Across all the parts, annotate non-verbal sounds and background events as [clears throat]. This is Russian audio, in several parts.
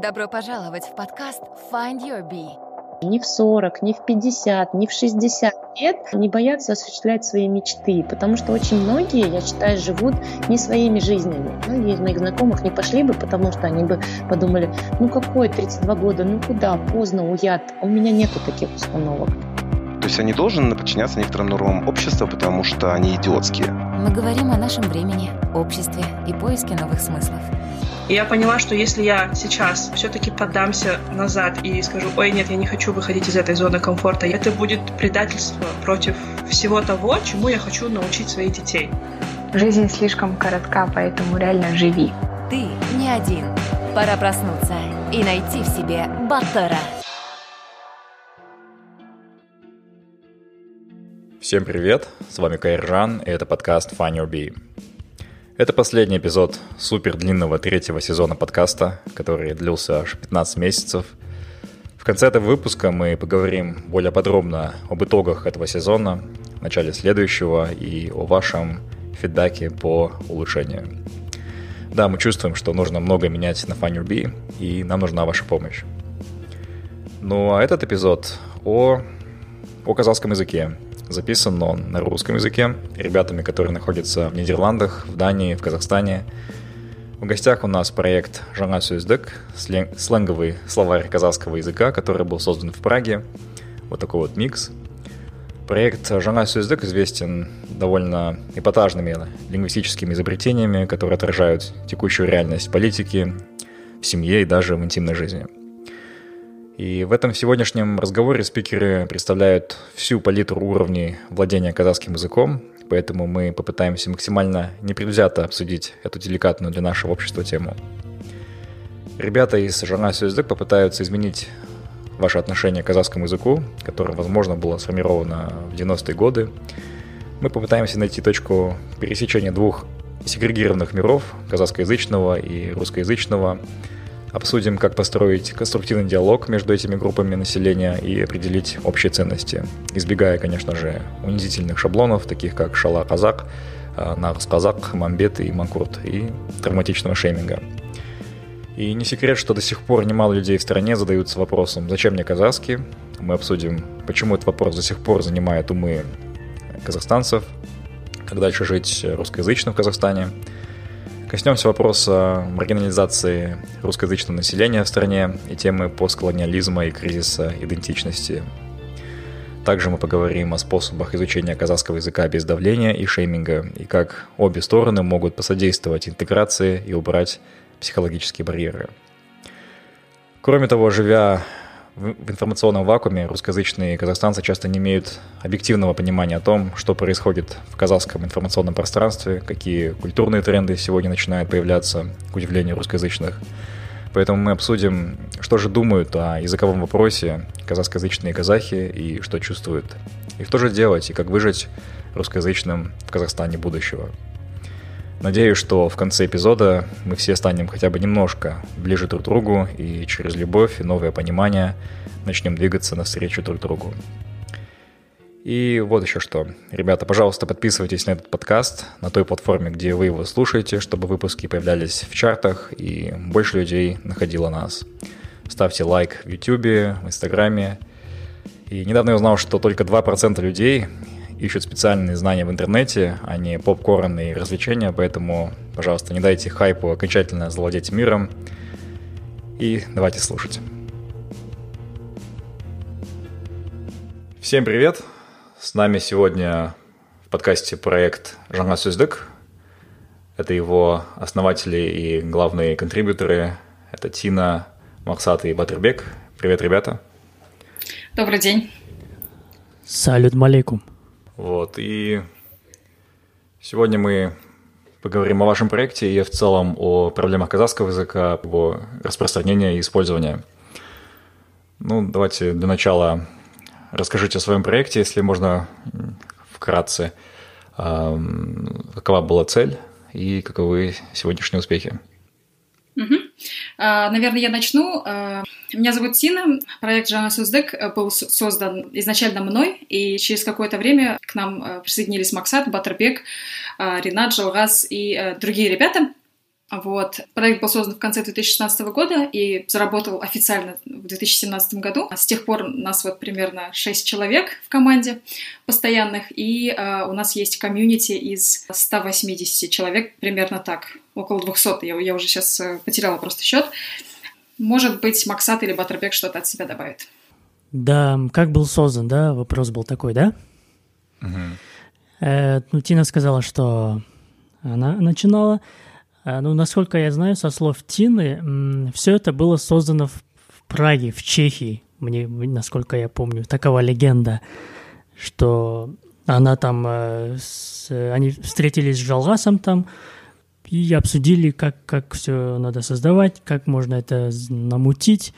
Добро пожаловать в подкаст Find Your Bee. Ни в 40, ни в 50, ни в 60 лет не боятся осуществлять свои мечты, потому что очень многие, я считаю, живут не своими жизнями. Многие из моих знакомых не пошли бы, потому что они бы подумали, ну какой 32 года, ну куда, поздно, уят. У меня нету таких установок. То есть они должны подчиняться некоторым нормам общества, потому что они идиотские. Мы говорим о нашем времени, обществе и поиске новых смыслов. И я поняла, что если я сейчас все-таки поддамся назад и скажу, ой, нет, я не хочу выходить из этой зоны комфорта, это будет предательство против всего того, чему я хочу научить своих детей. Жизнь слишком коротка, поэтому реально живи. Ты не один. Пора проснуться и найти в себе Баттера. Всем привет, с вами Кайржан, и это подкаст Your Bee. Это последний эпизод супер длинного третьего сезона подкаста, который длился аж 15 месяцев. В конце этого выпуска мы поговорим более подробно об итогах этого сезона, начале следующего и о вашем фидбэке по улучшению. Да, мы чувствуем, что нужно много менять на Bee, и нам нужна ваша помощь. Ну а этот эпизод о, о казахском языке, Записан он на русском языке ребятами, которые находятся в Нидерландах, в Дании, в Казахстане. В гостях у нас проект «Жаңа сөздік», сленговый словарь казахского языка, который был создан в Праге. Вот такой вот микс. Проект «Жаңа сөздік» известен довольно эпатажными лингвистическими изобретениями, которые отражают текущую реальность политики, в семье и даже в интимной жизни – и в этом сегодняшнем разговоре спикеры представляют всю палитру уровней владения казахским языком, поэтому мы попытаемся максимально непредвзято обсудить эту деликатную для нашего общества тему. Ребята из журнала «Сюздык» попытаются изменить ваше отношение к казахскому языку, которое, возможно, было сформировано в 90-е годы. Мы попытаемся найти точку пересечения двух сегрегированных миров, казахскоязычного и русскоязычного, Обсудим, как построить конструктивный диалог между этими группами населения и определить общие ценности, избегая, конечно же, унизительных шаблонов, таких как шала-казак, а, нарс-казак, мамбет и манкурт, и травматичного шейминга. И не секрет, что до сих пор немало людей в стране задаются вопросом, зачем мне казахский? Мы обсудим, почему этот вопрос до сих пор занимает умы казахстанцев, как дальше жить русскоязычным в Казахстане – Коснемся вопроса маргинализации русскоязычного населения в стране и темы постколониализма и кризиса идентичности. Также мы поговорим о способах изучения казахского языка без давления и шейминга, и как обе стороны могут посодействовать интеграции и убрать психологические барьеры. Кроме того, живя в информационном вакууме русскоязычные казахстанцы часто не имеют объективного понимания о том, что происходит в казахском информационном пространстве, какие культурные тренды сегодня начинают появляться, к удивлению русскоязычных. Поэтому мы обсудим, что же думают о языковом вопросе казахскоязычные казахи и что чувствуют. И что же делать, и как выжить русскоязычным в Казахстане будущего. Надеюсь, что в конце эпизода мы все станем хотя бы немножко ближе друг к другу и через любовь и новое понимание начнем двигаться навстречу друг другу. И вот еще что. Ребята, пожалуйста, подписывайтесь на этот подкаст на той платформе, где вы его слушаете, чтобы выпуски появлялись в чартах и больше людей находило нас. Ставьте лайк в YouTube, в Инстаграме. И недавно я узнал, что только 2% людей ищут специальные знания в интернете, а не попкорн и развлечения, поэтому, пожалуйста, не дайте хайпу окончательно завладеть миром. И давайте слушать. Всем привет! С нами сегодня в подкасте проект Жанга Сюздык. Это его основатели и главные контрибьюторы. Это Тина, Максат и Батырбек. Привет, ребята. Добрый день. Салют малейкум. Вот, и сегодня мы поговорим о вашем проекте и в целом о проблемах казахского языка, его распространения и использования. Ну, давайте для начала расскажите о своем проекте, если можно вкратце. Какова была цель и каковы сегодняшние успехи? Угу. Наверное, я начну. А, меня зовут Тина. Проект Жана Суздек э, был создан изначально мной, и через какое-то время к нам э, присоединились Максат, Батербек, а, Ренат, Жалгаз и э, другие ребята. Вот. Проект был создан в конце 2016 года и заработал официально в 2017 году. С тех пор у нас вот примерно 6 человек в команде постоянных, и э, у нас есть комьюнити из 180 человек, примерно так, около 200. Я, я уже сейчас э, потеряла просто счет. Может быть, Максат или Баттербек что-то от себя добавит. Да, как был создан, да? Вопрос был такой, да? Угу. Э, ну, Тина сказала, что она начинала. Э, ну, насколько я знаю, со слов Тины, все это было создано в, в Праге, в Чехии, мне, насколько я помню. Такова легенда, что она там, э, с, они встретились с Жалгасом там и обсудили, как, как все надо создавать, как можно это намутить.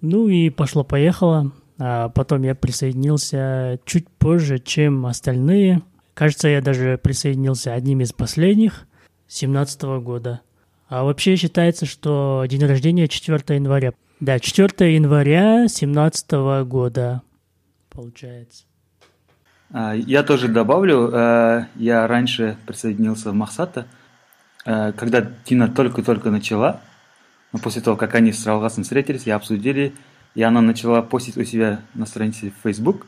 Ну и пошло-поехало. А потом я присоединился чуть позже, чем остальные. Кажется, я даже присоединился одним из последних, 17 года. А вообще считается, что день рождения 4 января. Да, 4 января 17 года получается. А, я тоже добавлю, э, я раньше присоединился в Махсата, э, когда Тина только-только начала, но после того, как они с Ралгасом встретились, я обсудили, и она начала постить у себя на странице Facebook.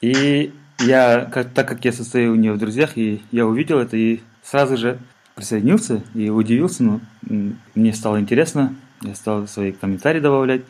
И я, так как я состою у нее в друзьях, и я увидел это, и сразу же присоединился и удивился, но мне стало интересно, я стал свои комментарии добавлять.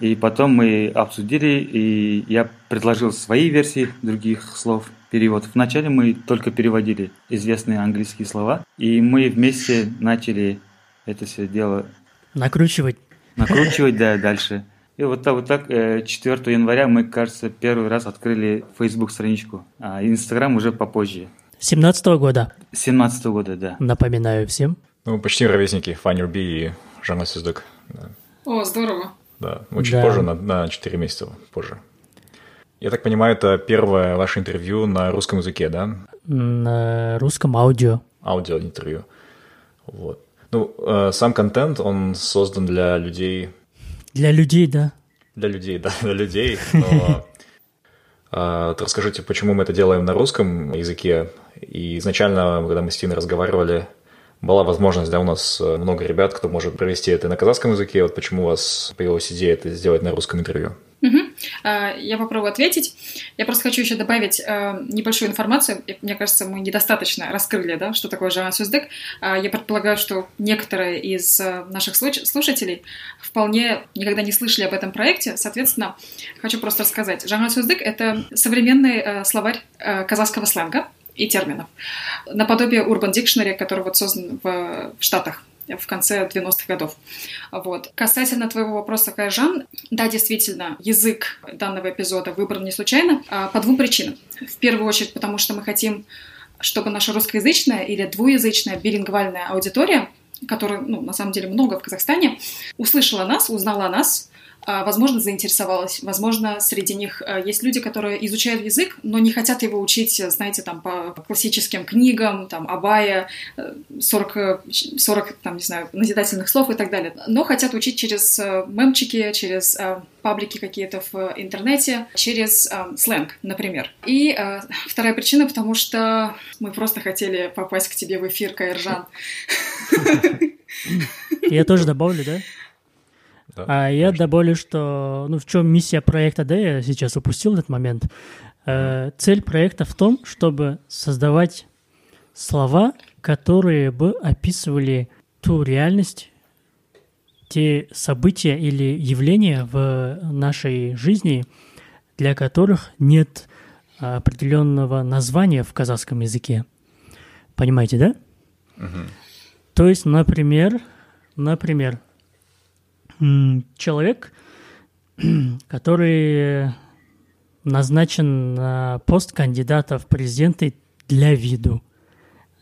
И потом мы обсудили, и я предложил свои версии других слов, перевод. Вначале мы только переводили известные английские слова, и мы вместе начали это все дело Накручивать. Накручивать, да, дальше. И вот так, вот так 4 э, января мы, кажется, первый раз открыли Facebook страничку, а Инстаграм уже попозже. 17 -го года. 17 -го года, да. Напоминаю всем. Ну, почти ровесники Фанни Би и Жанна Сюздек. Да. О, здорово. Да, чуть да. позже, на, на 4 месяца позже. Я так понимаю, это первое ваше интервью на русском языке, да? На русском аудио. Аудио интервью. Вот. Ну, э, сам контент, он создан для людей. Для людей, да. Для людей, да, [laughs] для людей. Но э, расскажите, почему мы это делаем на русском языке. И изначально, когда мы с Тиной разговаривали, была возможность, да, у нас э, много ребят, кто может провести это на казахском языке. Вот почему у вас появилась идея это сделать на русском интервью? Угу. Я попробую ответить. Я просто хочу еще добавить э, небольшую информацию. Мне кажется, мы недостаточно раскрыли, да, что такое Жана Сюздек. Я предполагаю, что некоторые из э, наших слушателей вполне никогда не слышали об этом проекте. Соответственно, хочу просто рассказать. Жана Сюздек — это современный словарь казахского сленга и терминов. Наподобие Urban Dictionary, который вот создан в Штатах в конце 90-х годов. Вот. Касательно твоего вопроса, Кайжан, да, действительно, язык данного эпизода выбран не случайно, а по двум причинам. В первую очередь, потому что мы хотим, чтобы наша русскоязычная или двуязычная билингвальная аудитория, которая, ну, на самом деле много в Казахстане, услышала нас, узнала нас, возможно, заинтересовалась. Возможно, среди них э, есть люди, которые изучают язык, но не хотят его учить, знаете, там, по классическим книгам, там, Абая, 40, 40 там, не знаю, назидательных слов и так далее. Но хотят учить через э, мемчики, через э, паблики какие-то в интернете, через сленг, например. И вторая причина, потому что мы просто хотели попасть к тебе в эфир, Кайржан. Я тоже добавлю, да? Да, а я добавлю, что ну, в чем миссия проекта, да, я сейчас упустил этот момент. Э, цель проекта в том, чтобы создавать слова, которые бы описывали ту реальность, те события или явления в нашей жизни, для которых нет определенного названия в казахском языке. Понимаете, да? Угу. То есть, например, например, человек, [clears throat] который назначен на пост кандидата в президенты для виду.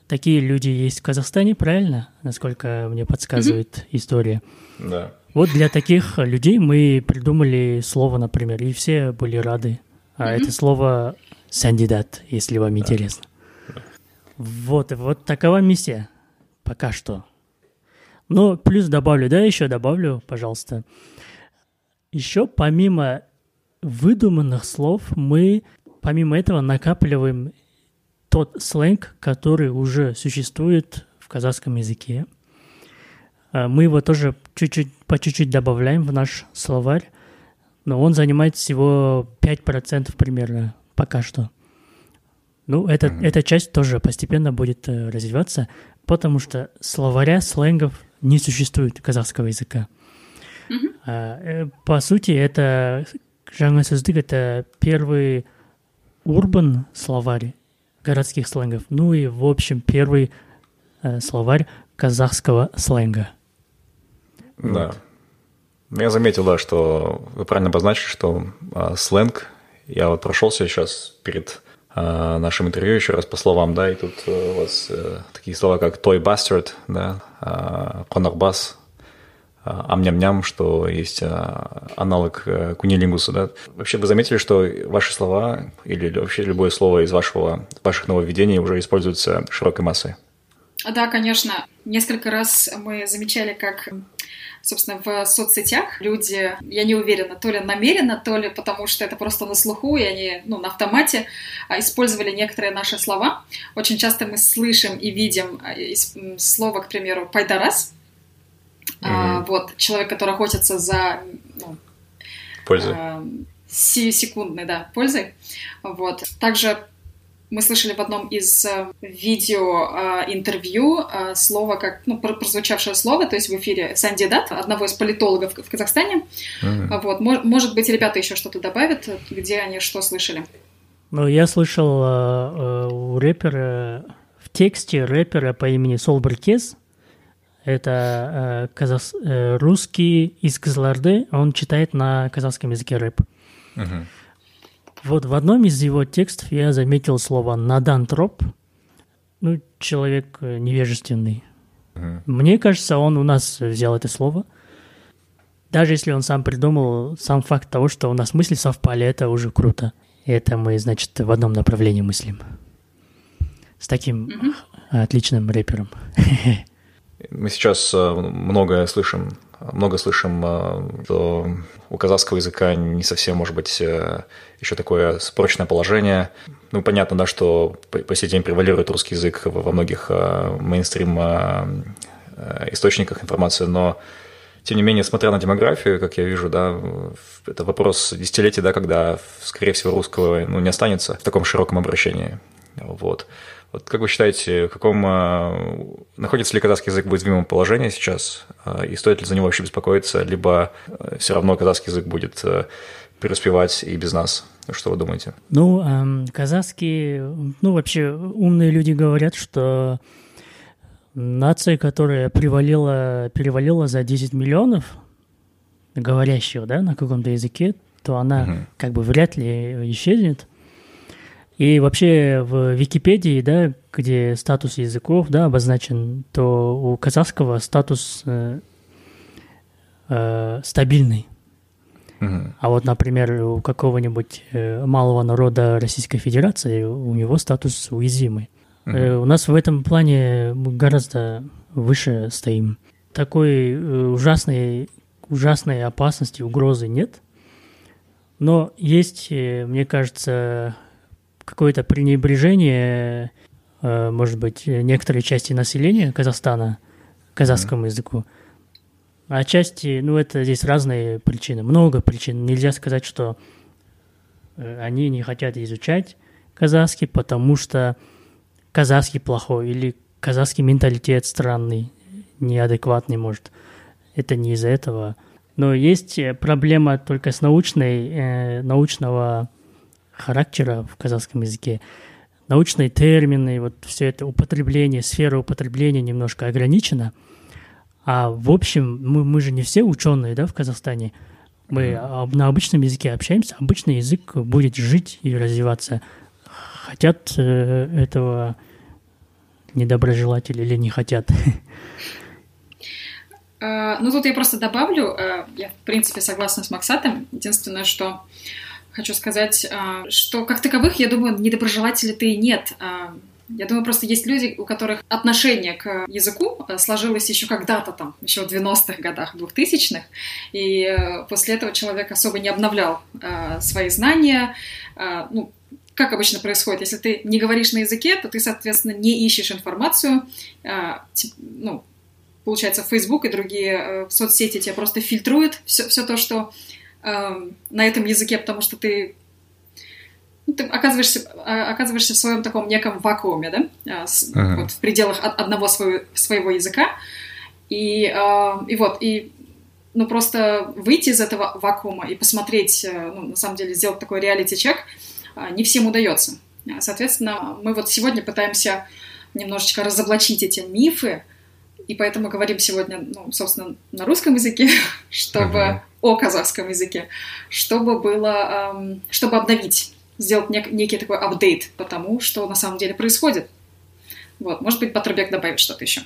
Такие люди есть в Казахстане, правильно? Насколько мне подсказывает mm-hmm. история. Да. Вот для таких людей мы придумали слово, например, и все были рады. А mm-hmm. это слово «сандидат», если вам да. интересно. Да. Вот, вот такова миссия пока что. Ну, плюс добавлю, да, еще добавлю, пожалуйста. Еще помимо выдуманных слов, мы помимо этого накапливаем тот сленг, который уже существует в казахском языке. э, мы его тоже чуть-чуть, по чуть-чуть добавляем в наш словарь, но он занимает всего 5% примерно пока что. Ну, это, mm-hmm. эта часть тоже постепенно будет э, развиваться, потому что словаря сленгов не существует казахского языка. А, э, по сути, это жаңа сөздік это первый урбан словарь городских сленгов, ну и, в общем, первый э, словарь казахского сленга. Да. Вот. Я заметил, да, что вы правильно обозначили, что э, сленг, я вот прошелся сейчас перед э, нашим интервью еще раз по словам, да, и тут э, у вас э, такие слова, как toy bastard, да, конорбас, э, амням-ням, что есть аналог кунилингуса, да. Вообще вы заметили, что ваши слова или вообще любое слово из вашего, ваших нововведений уже используется широкой массой? Да, конечно. Несколько раз мы замечали, как собственно, в соцсетях люди, я не уверена, то ли намеренно, то ли потому что это просто на слуху, и они ну, на автомате а, использовали некоторые наши слова. Очень часто мы слышим и видим а, слово, к примеру, «пайдарас», mm-hmm. вот, человек, который охотится за... Ну, Пользой. секундной, да, пользой. Вот. Также мы слышали в одном из э, видео э, интервью э, слово, как, ну, прозвучавшее слово, то есть в эфире Санди Дат, одного из политологов в Казахстане. Mm-hmm. Вот, может быть, ребята еще что-то добавят, где они что слышали. Ну, я слышал э, у рэпера, в тексте рэпера по имени Сол это э, казах, э, русский из Казларды, он читает на казахском языке рэп. Mm-hmm. Вот в одном из его текстов я заметил слово «надантроп», ну, человек э, невежественный. Mm. Мне кажется, он у нас взял это слово. Даже если он сам придумал, сам факт того, что у нас мысли совпали, это уже круто. Это мы, значит, в одном направлении мыслим. С таким mm-hmm. отличным рэпером. [laughs] Мы сейчас э, многое слышим много слышим, э, что у казахского языка не совсем, может быть, э, еще такое прочное положение. Ну, понятно, да, что по сей день превалирует русский язык во многих э, мейнстрим источниках информации, но тем не менее, смотря на демографию, как я вижу, да, это вопрос десятилетий, да, когда, скорее всего, русского ну, не останется в таком широком обращении. Вот. Вот как вы считаете, в каком э, находится ли казахский язык в уязвимом положении сейчас, э, и стоит ли за него вообще беспокоиться, либо э, все равно казахский язык будет преуспевать и без нас? Что вы думаете? Ну, эм, казахский, ну вообще умные люди говорят, что нация, которая привалила, перевалила за 10 миллионов говорящих, да, на каком-то языке, то она угу. как бы вряд ли исчезнет. И вообще в Википедии, да, где статус языков, да, обозначен, то у казахского статус э, э, стабильный. Mm-hmm. А вот, например, у какого-нибудь э, малого народа Российской Федерации у него статус уязвимый. Mm-hmm. Э, у нас в этом плане мы гораздо выше стоим. Такой э, ужасной, ужасной опасности, угрозы нет. Но есть, э, мне кажется, какое-то пренебрежение, э, может быть, некоторой части населения Казахстана казахскому mm-hmm. языку. А отчасти, ну, это здесь разные причины, много причин. Нельзя сказать, что э, они не хотят изучать казахский, потому что казахский плохой или казахский менталитет странный, неадекватный, может. Это не из-за этого. Но есть проблема только с научной, э, научного характера в казахском языке. Научные термины, вот все это употребление, сфера употребления немножко ограничена. А в общем, мы, мы же не все ученые, да, в Казахстане. Мы mm-hmm. на обычном языке общаемся, обычный язык будет жить и развиваться. Хотят э, этого недоброжелатели или не хотят. Uh, ну, тут я просто добавлю, uh, я, в принципе, согласна с Максатом. Единственное, что хочу сказать, а, что как таковых, я думаю, недоброжелателей-то и нет. А, я думаю, просто есть люди, у которых отношение к языку а, сложилось еще когда-то там, еще в 90-х годах, 2000-х, и э, после этого человек особо не обновлял свои знания, ну, как обычно происходит, если ты не говоришь на языке, то ты, соответственно, не ищешь информацию, ну, получается, Facebook и другие э, соцсети тебя просто фильтруют все, все то, что э, на этом языке, потому что ты, ну, ты оказываешься, э, оказываешься в своем таком неком вакууме, да, э, с, uh-huh. вот, в пределах одного своего, своего языка. И, э, и вот, и ну, просто выйти из этого вакуума и посмотреть, э, ну, на самом деле, сделать такой реалити-чек э, не всем удается. Соответственно, мы вот сегодня пытаемся немножечко разоблачить эти мифы, и поэтому говорим сегодня, ну, собственно, на русском языке, [laughs] чтобы uh-huh. о казахском языке, чтобы было, эм, чтобы обновить, сделать нек- некий такой апдейт по тому, что на самом деле происходит. Вот, может быть, Батрбек добавит что-то еще.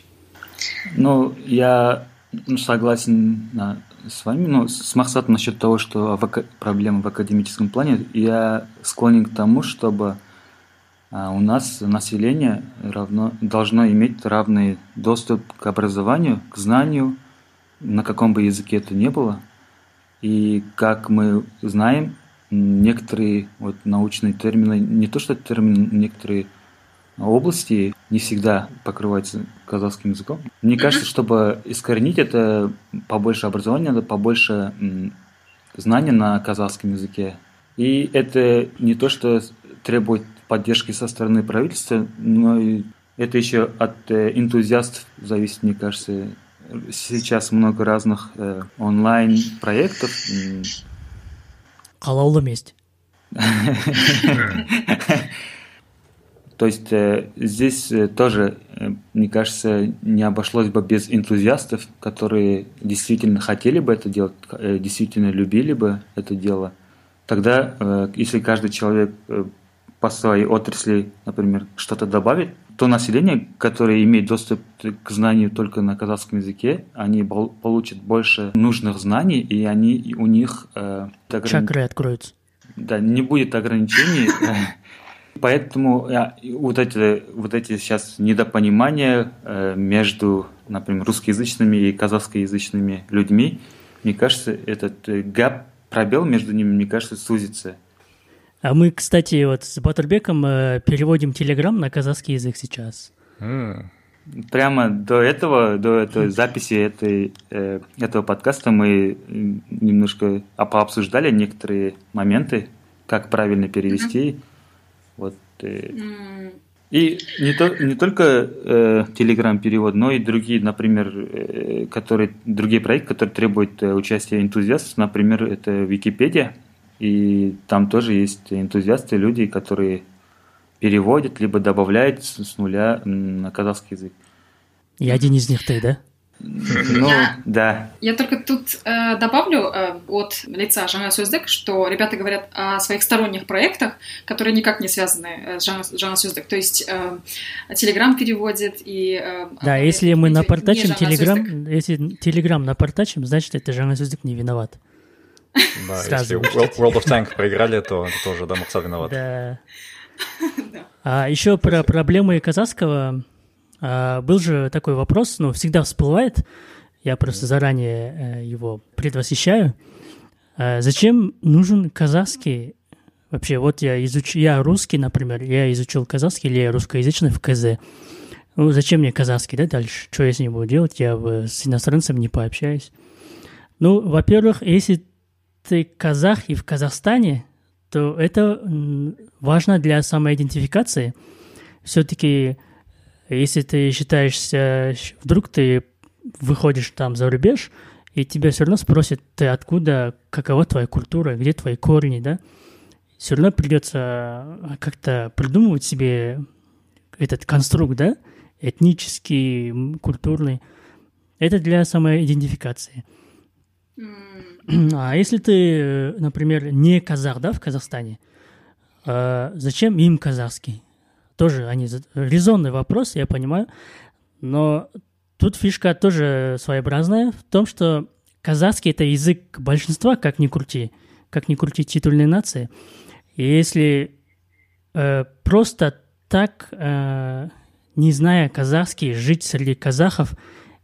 Ну, я ну, согласен да, с вами, но с Махсатом насчет того, что в, проблемы в академическом плане, я склонен к тому, чтобы у нас население равно, должно иметь равный доступ к образованию, к знанию, на каком бы языке это ни было. И как мы знаем, некоторые вот, научные термины, не то что термины, некоторые области не всегда покрываются казахским языком. Мне кажется, чтобы искоренить это, побольше образования, надо побольше знаний на казахском языке. И это не то, что требует поддержки со стороны правительства, но и это еще от э, энтузиастов зависит, мне кажется. Сейчас много разных э, онлайн-проектов. Халал [laughs] месть. То есть э, здесь тоже, мне кажется, не обошлось бы без энтузиастов, которые действительно хотели бы это делать, действительно любили бы это дело. Тогда, если каждый человек по своей отрасли, например, что-то добавить, то население, которое имеет доступ к знанию только на казахском языке, они получат больше нужных знаний, и они у них... Э, ограни... Чакры откроются. Да, не будет ограничений. [laughs] Поэтому э, вот эти, вот эти сейчас недопонимания э, между, например, русскоязычными и казахскоязычными людьми, мне кажется, этот э, гап, пробел между ними, мне кажется, сузится. А мы, кстати, вот с Батурбеком э, переводим Телеграм на казахский язык сейчас. Mm. Прямо до этого, до этой записи этой, э, этого подкаста мы немножко пообсуждали некоторые моменты, как правильно перевести. Mm-hmm. Вот. Э, mm. И не, то, не только э, Telegram перевод, но и другие, например, э, которые, другие проекты, которые требуют э, участия энтузиастов, например, это Википедия. И там тоже есть энтузиасты, люди, которые переводят, либо добавляют с нуля на казахский язык. И один из них ты, да? Ну, я, да. Я только тут э, добавлю э, от лица Жана Сюздек, что ребята говорят о своих сторонних проектах, которые никак не связаны э, с Жана Сюздек. То есть э, Телеграм переводит и... Э, да, если мы напортачим Телеграм, если Телеграм напортачим, значит, это Жана Сюздек не виноват. Да, если World of Tank проиграли, то тоже, да, Мукса виноват. Да. [laughs] А еще про проблемы казахского. А, был же такой вопрос, ну, всегда всплывает, я просто заранее э, его предвосхищаю. А зачем нужен казахский Вообще, вот я изучил, я русский, например, я изучил казахский или я русскоязычный в КЗ. Ну, зачем мне казахский, да, дальше? Что я с ним буду делать? Я с иностранцем не пообщаюсь. Ну, во-первых, если ты казах и в Казахстане, то это важно для самоидентификации. Все-таки, если ты считаешься, вдруг ты выходишь там за рубеж, и тебя все равно спросят, ты откуда, какова твоя культура, где твои корни, да? Все равно придется как-то придумывать себе этот конструкт, да? Этнический, культурный. Это для самоидентификации. [clears throat] А если ты, например, не казах, да, в Казахстане, а зачем им казахский? Тоже они резонный вопрос, я понимаю, но тут фишка тоже своеобразная в том, что казахский это язык большинства, как ни крути, как ни крути титульной нации. И если э, просто так, э, не зная казахский, жить среди казахов,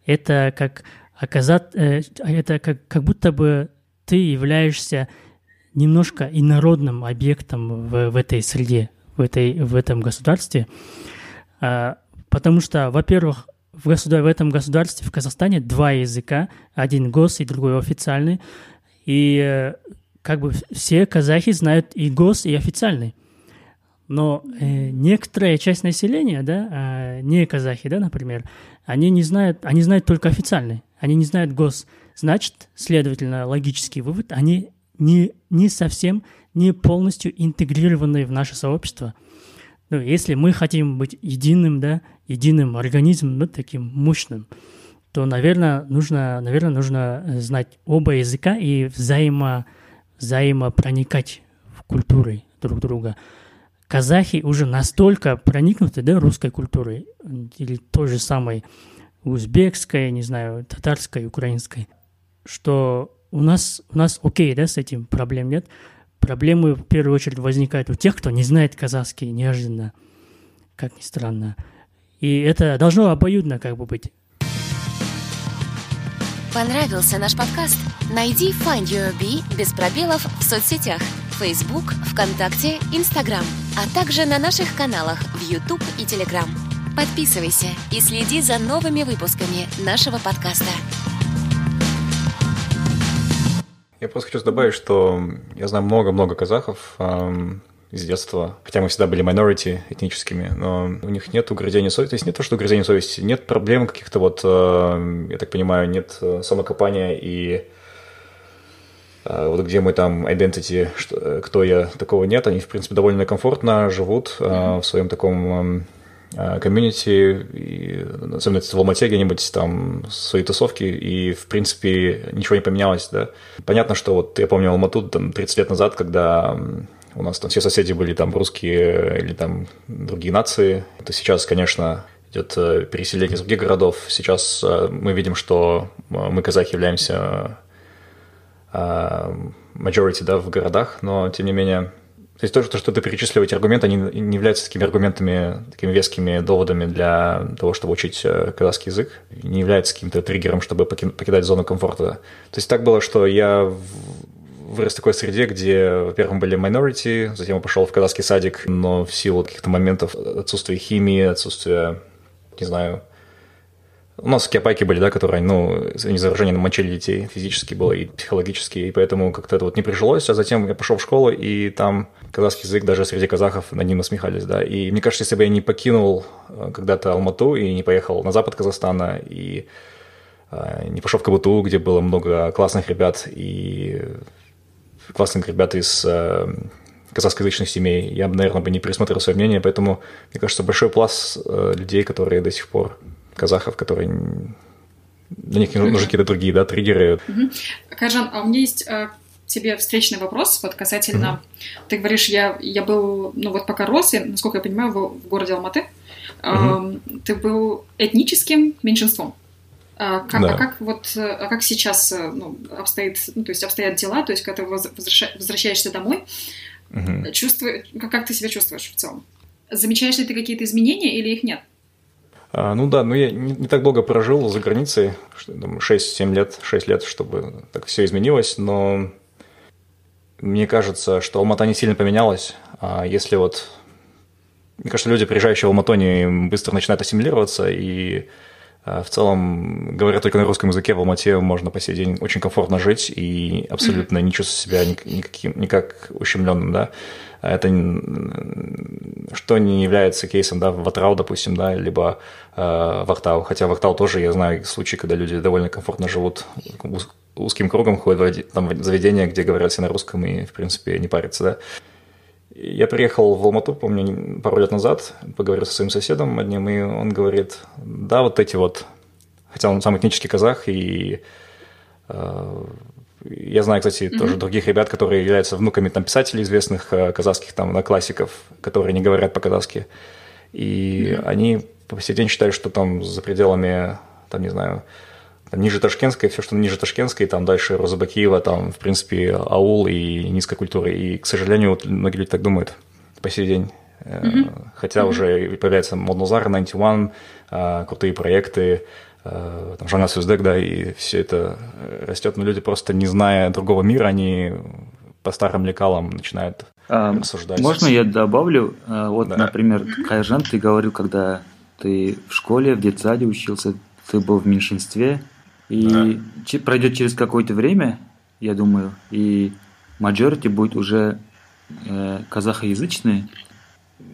это как оказать, э, это как, как будто бы ты являешься немножко инородным объектом в, в этой среде, в, этой, в этом государстве. А, потому что, во-первых, в, государ... в этом государстве, в Казахстане, два языка, один гос и другой официальный. И э, как бы все казахи знают и гос, и официальный. Но э, некоторая часть населения, да, э, не казахи, да, например, они не знают, они знают только официальный, они не знают гос. Значит, следовательно, логический вывод, они не, не совсем, не полностью интегрированы в наше сообщество. Ну, если мы хотим быть единым, да, единым организмом, да, таким мощным, то, наверное, нужно, наверное, нужно знать оба языка и взаимо, взаимопроникать в культуры друг друга. Казахи уже настолько проникнуты да, русской культурой, или той же самой узбекской, не знаю, татарской, украинской, что у нас, у нас окей, да, с этим проблем нет. Проблемы в первую очередь возникают у тех, кто не знает казахский неожиданно, как ни странно. И это должно обоюдно как бы быть. Понравился наш подкаст? Найди Find Your Bee без пробелов в соцсетях Facebook, ВКонтакте, Instagram, а также на наших каналах в YouTube и Telegram. Подписывайся и следи за новыми выпусками нашего подкаста. Я просто хочу добавить, что я знаю много-много казахов эм, из детства, хотя мы всегда были minority этническими, но у них нет угрызения совести. То есть не то, что угрызение совести, нет проблем каких-то вот, э, я так понимаю, нет э, самокопания и вот где мы там identity, что, э, кто я, такого нет. Они, в принципе, довольно комфортно живут э, в своем таком Э, комьюнити, и, особенно в Алмате где-нибудь там свои тусовки, и, в принципе, ничего не поменялось, да. Понятно, что вот я помню Алмату там 30 лет назад, когда у нас там все соседи были там русские или там другие нации, то сейчас, конечно, идет э, переселение из других городов. Сейчас э, мы видим, что мы, казахи, являемся majority да, в городах, но, тем не менее, то есть то, что ты перечислил эти аргументы, они не являются такими аргументами, такими вескими доводами для того, чтобы учить э, казахский язык, не являются каким-то триггером, чтобы покидать зону комфорта. То есть так было, что я вырос в такой среде, где, во-первых, были minority, затем я пошел в казахский садик, но в силу каких-то моментов отсутствия химии, отсутствия, не знаю, у нас киопайки были, да, которые, ну, они заражения мочили детей физически было и психологически, и поэтому как-то это вот не прижилось, а затем я пошел в школу, и там казахский язык даже среди казахов над ним насмехались, да, и мне кажется, если бы я не покинул э, когда-то Алмату и не поехал на запад Казахстана, и э, не пошел в КБТУ, где было много классных ребят и классных ребят из э, казахскоязычных семей, я бы, наверное, бы не пересмотрел свое мнение, поэтому, мне кажется, большой пласт людей, которые до сих пор казахов, которые для них нужны какие-то другие, да, триггеры. Угу. Кажан, а у меня есть э, тебе встречный вопрос вот касательно... Угу. Ты говоришь, я, я был, ну вот пока рос, я, насколько я понимаю, в, в городе Алматы. Угу. Э, ты был этническим меньшинством. А как, да. а как вот, а как сейчас ну, обстоит, ну, то есть обстоят дела, то есть когда ты возвращаешься домой, угу. чувствуешь, как, как ты себя чувствуешь в целом? Замечаешь ли ты какие-то изменения или их нет? А, ну да, но я не, не так долго прожил за границей, 6-7 лет, 6 лет, чтобы так все изменилось, но мне кажется, что Алмата не сильно поменялась. А если вот... Мне кажется, люди, приезжающие в Алмату, они быстро начинают ассимилироваться, и а, в целом, говоря только на русском языке, в Алмате можно по сей день очень комфортно жить и абсолютно не чувствовать себя никаким, никак ущемленным, да это что не является кейсом, да, в Атрау, допустим, да, либо э, в Актау. Хотя в Актау тоже я знаю случаи, когда люди довольно комфортно живут узким кругом, ходят в там, заведения, где говорят все на русском и, в принципе, не парятся, да. Я приехал в Алмату, помню, пару лет назад, поговорил со своим соседом одним, и он говорит, да, вот эти вот, хотя он сам этнический казах, и э, я знаю, кстати, mm-hmm. тоже других ребят, которые являются внуками там писателей известных э, казахских там на классиков, которые не говорят по-казахски. И mm-hmm. они по сей день считают, что там за пределами, там, не знаю, там, ниже Ташкентской, все, что ниже Ташкентской, там дальше Розабакиева, там, в принципе, аул и низкая культура. И, к сожалению, вот многие люди так думают по сей день. Mm-hmm. Хотя mm-hmm. уже появляется Моднозар, 91, э, крутые проекты, там, Жанна Сюздек, да, и все это растет, но люди просто не зная другого мира, они по старым лекалам начинают а, рассуждать. Можно я добавлю? Э, вот, да. например, Кайжан, ты говорил, когда Ты в школе, в детсаде учился, ты был в меньшинстве, и да. пройдет через какое-то время, я думаю, и majority будет уже э, казахоязычные.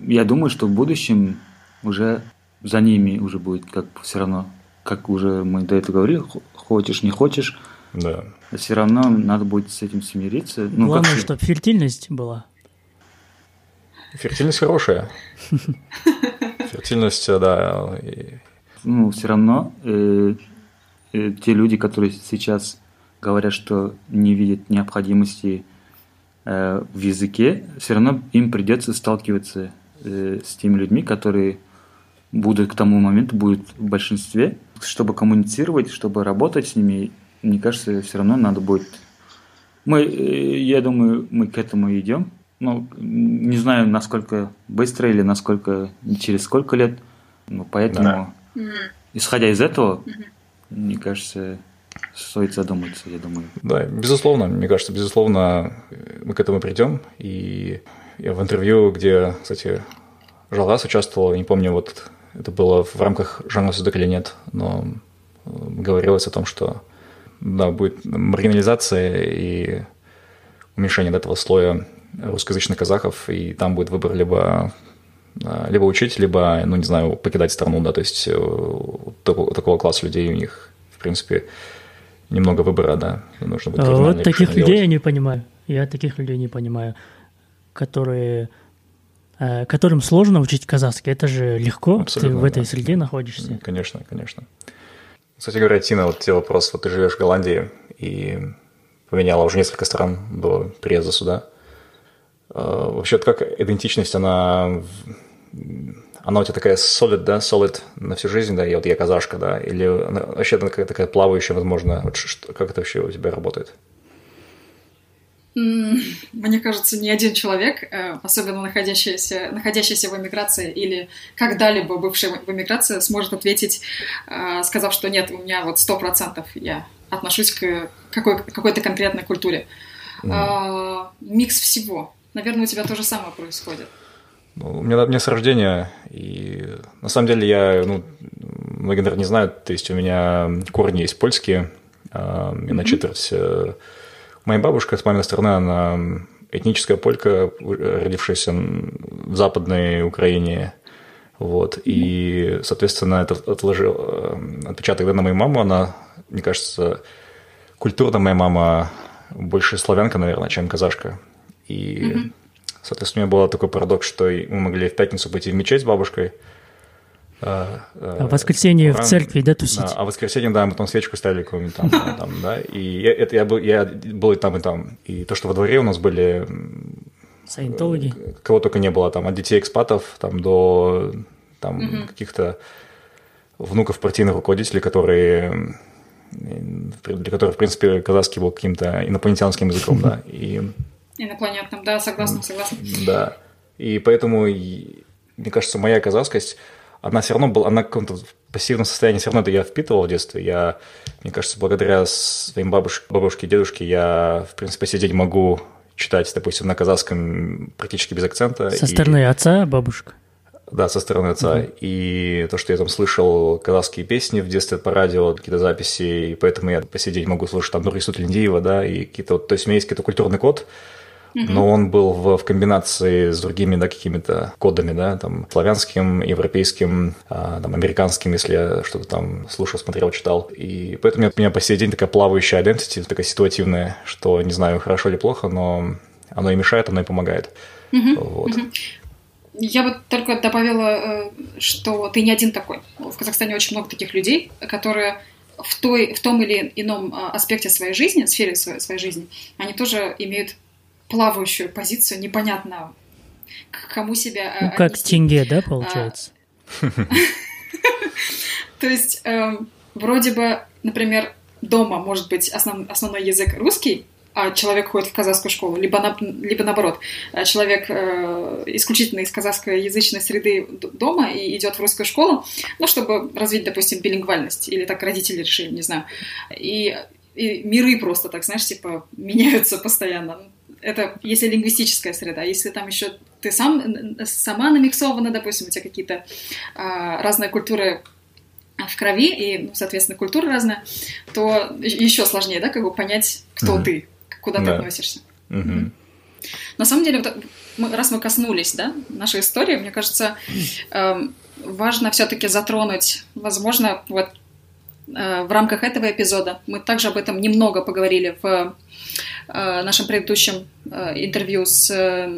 Я думаю, что в будущем уже за ними уже будет как все равно, как уже мы до этого говорили, хочешь, не хочешь, да. все равно надо будет с этим смириться. Ну, Главное, как... чтобы фертильность была. Фертильность хорошая. Фертильность, да. Ну, все равно э, э, те люди, которые сейчас говорят, что не видят необходимости э, в языке, все равно им придется сталкиваться э, с теми людьми, которые будут к тому моменту будут в большинстве, чтобы коммуницировать, чтобы работать с ними. Мне кажется, все равно надо будет. Мы, э, я думаю, мы к этому идем. Ну, не знаю, насколько быстро или насколько через сколько лет. Ну, поэтому, да. исходя из этого, мне кажется, стоит задуматься, я думаю. Да, безусловно, мне кажется, безусловно, мы к этому придем. И я в интервью, где, кстати, Жалас участвовал, не помню, вот это было в рамках жанра судок или нет, но э, говорилось о том, что да, будет маргинализация и уменьшение этого слоя русскоязычных казахов, и там будет выбор либо э, либо учить, либо, ну, не знаю, покидать страну, да, то есть э, такого, такого класса людей у них, в принципе, немного выбора, да, нужно будет Вот таких людей делать. я не понимаю, я таких людей не понимаю, которые которым сложно учить казахский. Это же легко, Абсолютно, ты в этой да. среде находишься. Конечно, конечно. Кстати говоря, Тина, вот тебе вопрос, вот ты живешь в Голландии и поменяла уже несколько стран до приезда сюда. Э, вообще, как идентичность, она, она у тебя такая solid, да, solid на всю жизнь, да, и вот я казашка, да, или вообще она такая, такая плавающая, возможно, вот как это вообще у тебя работает? Мне кажется, ни один человек, э, особенно находящийся, находящийся в эмиграции или когда-либо бывший в эмиграции, сможет ответить, э, сказав, что нет, у меня вот сто процентов я отношусь к какой- какой-то конкретной культуре. Mm. Микс всего. Наверное, у тебя то же самое происходит. Ну, у, меня, у меня с рождения, и на самом деле я, ну, многие, наверное, не знают, то есть у меня корни есть польские, и на четверть mm-hmm Моя бабушка с маминой стороны, она этническая полька, родившаяся в Западной Украине. Вот. И, соответственно, это отложил э, отпечаток да, на мою маму. Она, мне кажется, культурно моя мама больше славянка, наверное, чем казашка. И, mm-hmm. соответственно, у меня был такой парадокс, что мы могли в пятницу пойти в мечеть с бабушкой – а, а в воскресенье в церкви, да, тусить? Да, а в воскресенье, да, мы там свечку ставили какую-нибудь там, там, да, и я, это, я, был, я был и там, и там. И то, что во дворе у нас были... Саентологи? Кого только не было, там, от детей экспатов, там, до там, угу. каких-то внуков партийных руководителей, которые для которых, в принципе, казахский был каким-то инопланетянским языком, да, и... Инопланетным, да, согласна, согласна. Да, и поэтому, мне кажется, моя казахскость она все равно была, она в каком-то пассивном состоянии, все равно это я впитывал в детстве. Я, мне кажется, благодаря своим бабушке, бабушке и дедушке я, в принципе, сидеть могу читать, допустим, на казахском практически без акцента. Со стороны и... отца бабушка? Да, со стороны отца. Угу. И то, что я там слышал казахские песни в детстве по радио, какие-то записи, и поэтому я посидеть могу слушать там Нурисут Линдиева, да, и какие-то, то есть у меня есть какой-то культурный код, но он был в, в комбинации с другими, да, какими-то кодами, да, там, славянским, европейским, а, там, американским, если я что-то там слушал, смотрел, читал. И поэтому у меня по сей день такая плавающая identity, такая ситуативная, что не знаю, хорошо или плохо, но оно и мешает, оно и помогает. Вот. Я бы только добавила, э, что ты не один такой. В Казахстане очень много таких людей, которые в, той, в том или ином а, аспекте своей жизни, сфере своей, своей жизни, они тоже имеют плавающую позицию, непонятно к кому себя Ну, как отнести. тенге, да, получается? [laughs] То есть, эм, вроде бы, например, дома может быть основной язык русский, а человек ходит в казахскую школу, либо, на, либо наоборот, э, человек э, исключительно из казахскоязычной среды дома и идет в русскую школу, ну, чтобы развить, допустим, билингвальность, или так родители решили, не знаю. И, и миры просто так, знаешь, типа меняются постоянно это если лингвистическая среда. Если там еще ты сам, сама намиксована, допустим, у тебя какие-то а, разные культуры в крови, и, ну, соответственно, культура разная, то еще сложнее, да, как бы понять, кто mm-hmm. ты, куда да. ты относишься. Mm-hmm. На самом деле, вот, мы, раз мы коснулись, да, нашей истории, мне кажется, э, важно все-таки затронуть, возможно, вот в рамках этого эпизода мы также об этом немного поговорили в э, нашем предыдущем э, интервью с э,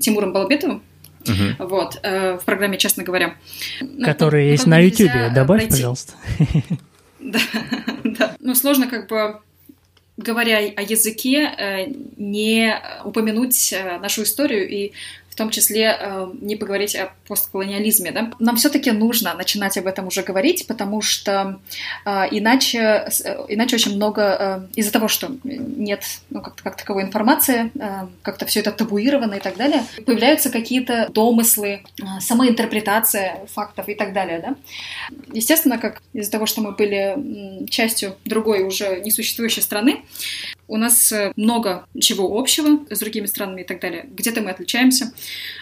Тимуром Балбетовым, Угу. Вот, э, в программе, честно говоря. Который есть на YouTube, добавь, пройти. пожалуйста. [laughs] Да, да. Ну, сложно как бы говоря о языке, э, не упомянуть э, нашу историю и в том числе э, не поговорить о постколониализме. Да? Нам все-таки нужно начинать об этом уже говорить, потому что э, иначе, э, иначе очень много, э, из-за того, что нет ну, как, как таковой информации, э, как-то все это табуировано и так далее, появляются какие-то домыслы, э, самоинтерпретация фактов и так далее. Да? Естественно, как из-за того, что мы были частью другой уже несуществующей страны, у нас э, много чего общего с другими странами и так далее. Где-то мы отличаемся.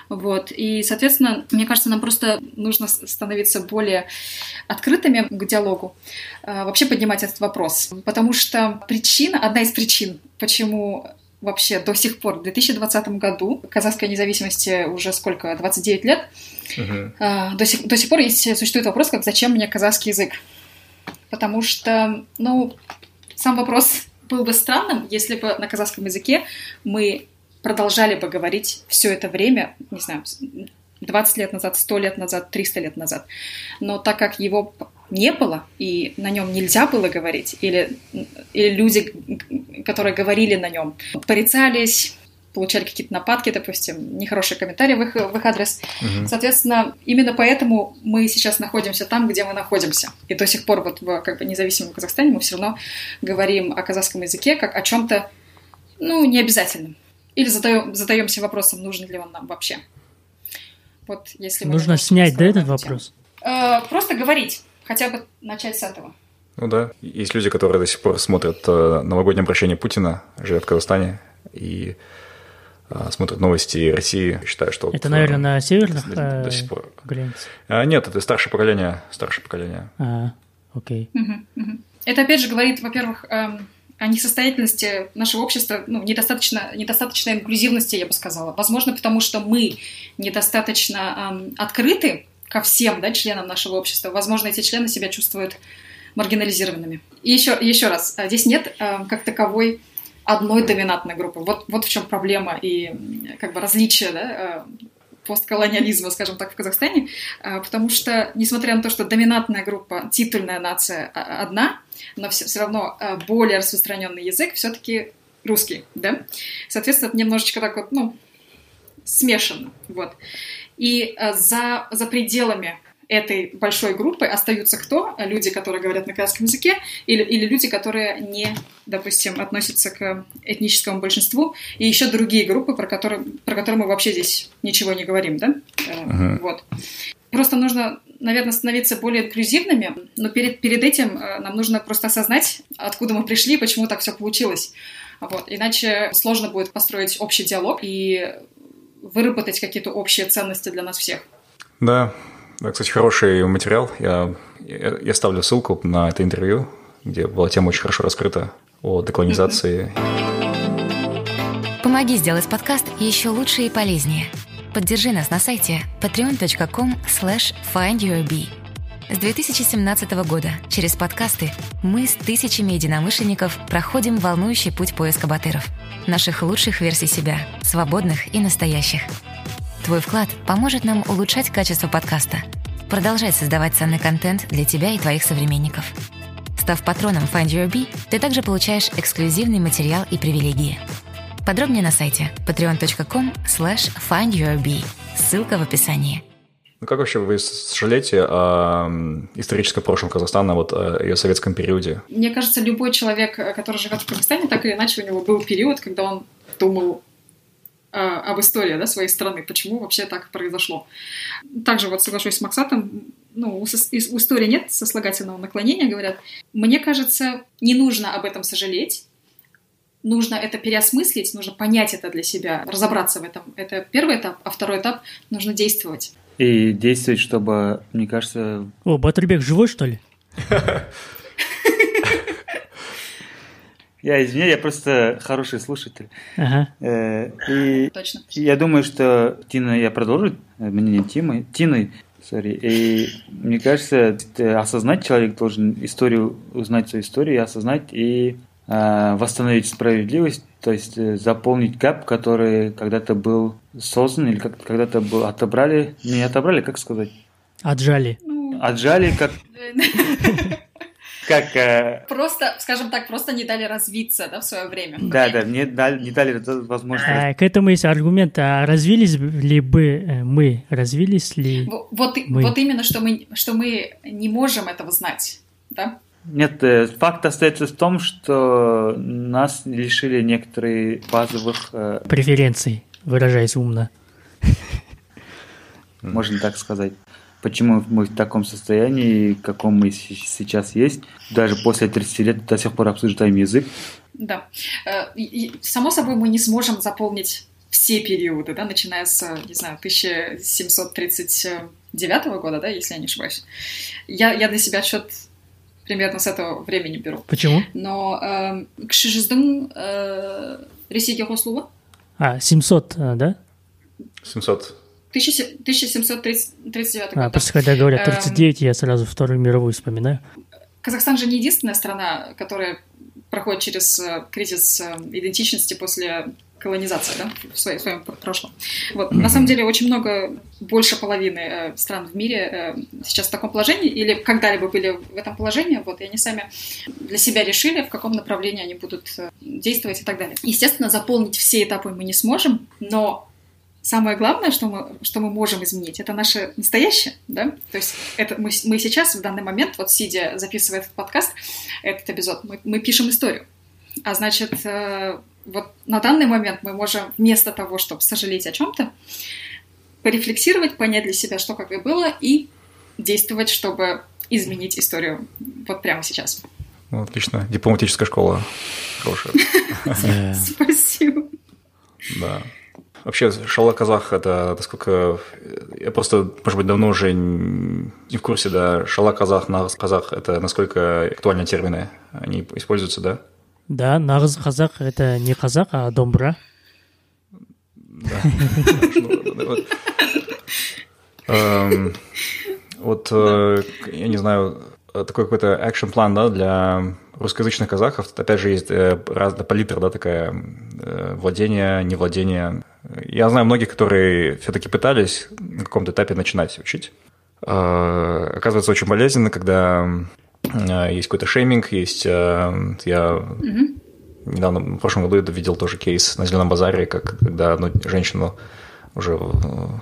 Вот. И, соответственно, мне кажется, нам просто нужно становиться более открытыми к диалогу, э, вообще поднимать этот вопрос. Потому что причина, одна из причин, почему вообще до сих пор, в 2020 году, казахской независимости уже сколько, 29 лет, uh-huh. до, сих, до сих пор есть, существует вопрос, как зачем мне казахский язык? Потому что, ну, сам вопрос было бы странным, если бы на казахском языке мы продолжали бы говорить все это время, не знаю, 20 лет назад, 100 лет назад, 300 лет назад. Но так как его не было, и на нем нельзя было говорить, или, или люди, которые говорили на нем, порицались, получали какие-то нападки, допустим, нехорошие комментарии в их, в их адрес. Угу. Соответственно, именно поэтому мы сейчас находимся там, где мы находимся. И до сих пор вот в как бы, независимом Казахстане мы все равно говорим о казахском языке как о чем-то, ну, необязательном. Или задаем, задаемся вопросом, нужен ли он нам вообще. Вот если Нужно снять, да, этот вопрос? Э, просто говорить, хотя бы начать с этого. Ну да, есть люди, которые до сих пор смотрят э, новогоднее обращение Путина, живет в Казахстане, и смотрят новости России, считаю, что... Это, вот, наверное, на северных до, до сих пор. А, нет, это старшее поколение, старшее поколение. А, окей. Это, опять же, говорит, во-первых, эм, о несостоятельности нашего общества, ну, недостаточно, недостаточной инклюзивности, я бы сказала. Возможно, потому что мы недостаточно эм, открыты ко всем да, членам нашего общества. Возможно, эти члены себя чувствуют маргинализированными. И еще, еще раз, э, здесь нет э, как таковой одной доминантной группы. Вот, вот в чем проблема и как бы различие да, э, постколониализма, скажем так, в Казахстане, э, потому что, несмотря на то, что доминантная группа, титульная нация а, одна, но все, все равно э, более распространенный язык все-таки русский, да? Соответственно, это немножечко так вот, ну, смешано, вот. И за, за пределами этой большой группы остаются кто? Люди, которые говорят на казахском языке, или, или люди, которые не, допустим, относятся к этническому большинству, и еще другие группы, про которые, про которые мы вообще здесь ничего не говорим, да? Uh-huh. Вот. Просто нужно, наверное, становиться более инклюзивными, но перед, перед этим э, нам нужно просто осознать, откуда мы пришли, почему так все получилось. Вот. Иначе сложно будет построить общий диалог и выработать какие-то общие ценности для нас всех. Да, да, кстати, хороший материал. Я, я, я ставлю ссылку на это интервью, где была тема очень хорошо раскрыта о деколонизации. Помоги сделать подкаст еще лучше и полезнее. Поддержи нас на сайте patreon.com slash findyourbee. С 2017 года через подкасты мы с тысячами единомышленников проходим волнующий путь поиска батыров. Наших лучших версий себя, свободных и настоящих. Твой вклад поможет нам улучшать качество подкаста, продолжать создавать ценный контент для тебя и твоих современников. Став патроном Find Your Bee, ты также получаешь эксклюзивный материал и привилегии. Подробнее на сайте patreon.com slash findyourbee. Ссылка в описании. Ну как вообще вы сожалеете о историческом прошлом Казахстана, вот о ее советском периоде? Мне кажется, любой человек, который живет в Казахстане, так или иначе у него был период, когда он думал об истории да, своей страны, почему вообще так произошло. Также вот соглашусь с Максатом, ну, у, у истории нет сослагательного наклонения, говорят. Мне кажется, не нужно об этом сожалеть, нужно это переосмыслить, нужно понять это для себя, разобраться в этом. Это первый этап, а второй этап – нужно действовать. И действовать, чтобы, мне кажется... О, Батырбек живой, что ли? [laughs] Я извиняюсь, я просто хороший слушатель. Ага. Э, И Точно. я думаю, что Тина, я продолжу мнение Тимы, Тины, сори. И мне кажется, э, осознать человек должен историю, узнать свою историю, и осознать и э, восстановить справедливость, то есть э, заполнить гап, который когда-то был создан или как когда-то был отобрали, не отобрали, как сказать, Отжали. отжали, как [laughs] [laughs] как э, Просто, скажем так, просто не дали развиться да, в свое время. да, да, мне дали, не дали возможность. А, к этому есть аргумент, а развились ли бы э, мы, развились ли... Во- Вот, и- Мы. вот именно, что мы, что мы не можем этого знать. Да? Нет, э, факт остается в том, что нас лишили некоторых базовых, э, Преференций, выражаясь умно. можно так сказать почему мы в таком состоянии, каком мы сейчас есть, даже после 30 лет до сих пор обсуждаем язык. Да. Э, само собой, мы не сможем заполнить все периоды, да, начиная с, не знаю, 1739 года, да, если я не ошибаюсь. Я, я для себя счет примерно с этого времени беру. Почему? Но эм, э, к шижиздым а, э, ресеге А, 700, да? 700. 1739 А, год. просто когда говорят Эм. 39, я сразу Вторую мировую вспоминаю. Казахстан же не единственная страна, которая проходит через э, кризис э, идентичности после колонизации, да, в своем, в своем прошлом. Вот. На самом деле очень много, больше половины э, стран в мире э, сейчас в таком положении или когда-либо были в этом положении, вот, и они сами для себя решили, в каком направлении они будут э, действовать и так далее. Естественно, заполнить все этапы мы не сможем, но Самое главное, что мы, что мы можем изменить, это наше настоящее, да? То есть это мы, мы сейчас, в данный момент, вот сидя, записывая этот подкаст, этот эпизод, мы, мы пишем историю. А значит, э, вот на данный момент мы можем вместо того, чтобы сожалеть о чем-то, порефлексировать, понять для себя, что как и было, и действовать, чтобы изменить историю вот прямо сейчас. Ну, отлично. Дипломатическая школа. Хорошая. [laughs] Спасибо. Да. Вообще, шала казах это насколько... Я просто, может быть, давно уже не в курсе, да, шала казах, нагаз казах, это насколько актуальные термины. Они используются, да? Да, нағыз қазақ — это не казах, а домбра. Вот. [laughs] Эм, Вот, э, я не знаю, такой какой-то экшн-план, да, для русскоязычных казахов. Опять же, есть э, разная палитра, да, такая, э, владение, невладение. Я знаю многих, которые все-таки пытались на каком-то этапе начинать учить. Э, Оказывается, очень болезненно, когда э, есть какой-то шейминг, есть... Я Мгм. недавно, в прошлом году видел тоже кейс на Зеленом базаре, как когда одну женщину уже в,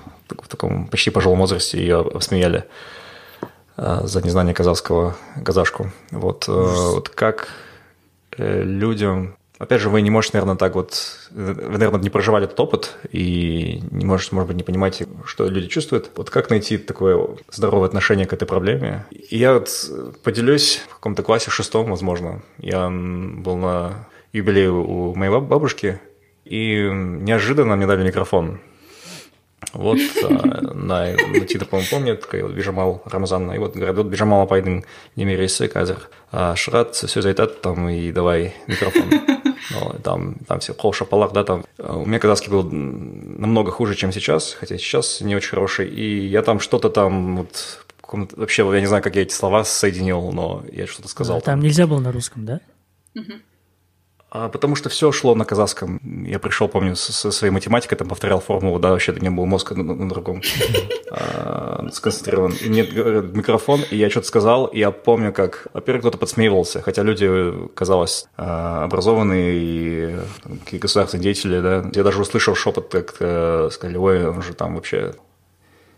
таком почти пожилом возрасте ее обсмеяли за незнание казахского казашку. Вот, э, вот как э, людям... Опять же, вы не можете, наверное, так вот... э, Вы, наверное, не проживали этот опыт и не можете, может быть, не понимаете, что люди чувствуют. Вот как найти такое здоровое отношение к этой проблеме? И я вот э, поделюсь в каком-то классе шестом, возможно. Я был на юбилее у моей баб- бабушки, и неожиданно мне дали микрофон. Вот, а, на, Тита, по-моему, помнит, вот Бижамал Рамазан, и вот говорят, вот Бижамал Апайдың немересі қазір а, шығады, сөз айтады, там, и давай микрофон. [laughs] Ну, там, там все қол шапалақ, да, там. А, У меня казахский был намного хуже, чем сейчас, хотя сейчас не очень хороший, и я там что-то там, вот, вообще, я не знаю, как я эти слова соединил, но я что-то сказал. А, Там нельзя было на русском, да? А, потому что все шло на казахском. Я пришел, помню, со, своей математикой, там повторял формулу, да, вообще у меня был мозг на, на другом [laughs] а, сконцентрирован. И мне говорят, микрофон, и я что-то сказал, и я помню, как, во-первых, кто-то подсмеивался, хотя люди, казалось, а, образованные и там, какие государственные деятели, да. Я даже услышал шепот, как э, сказали, ой, он же там вообще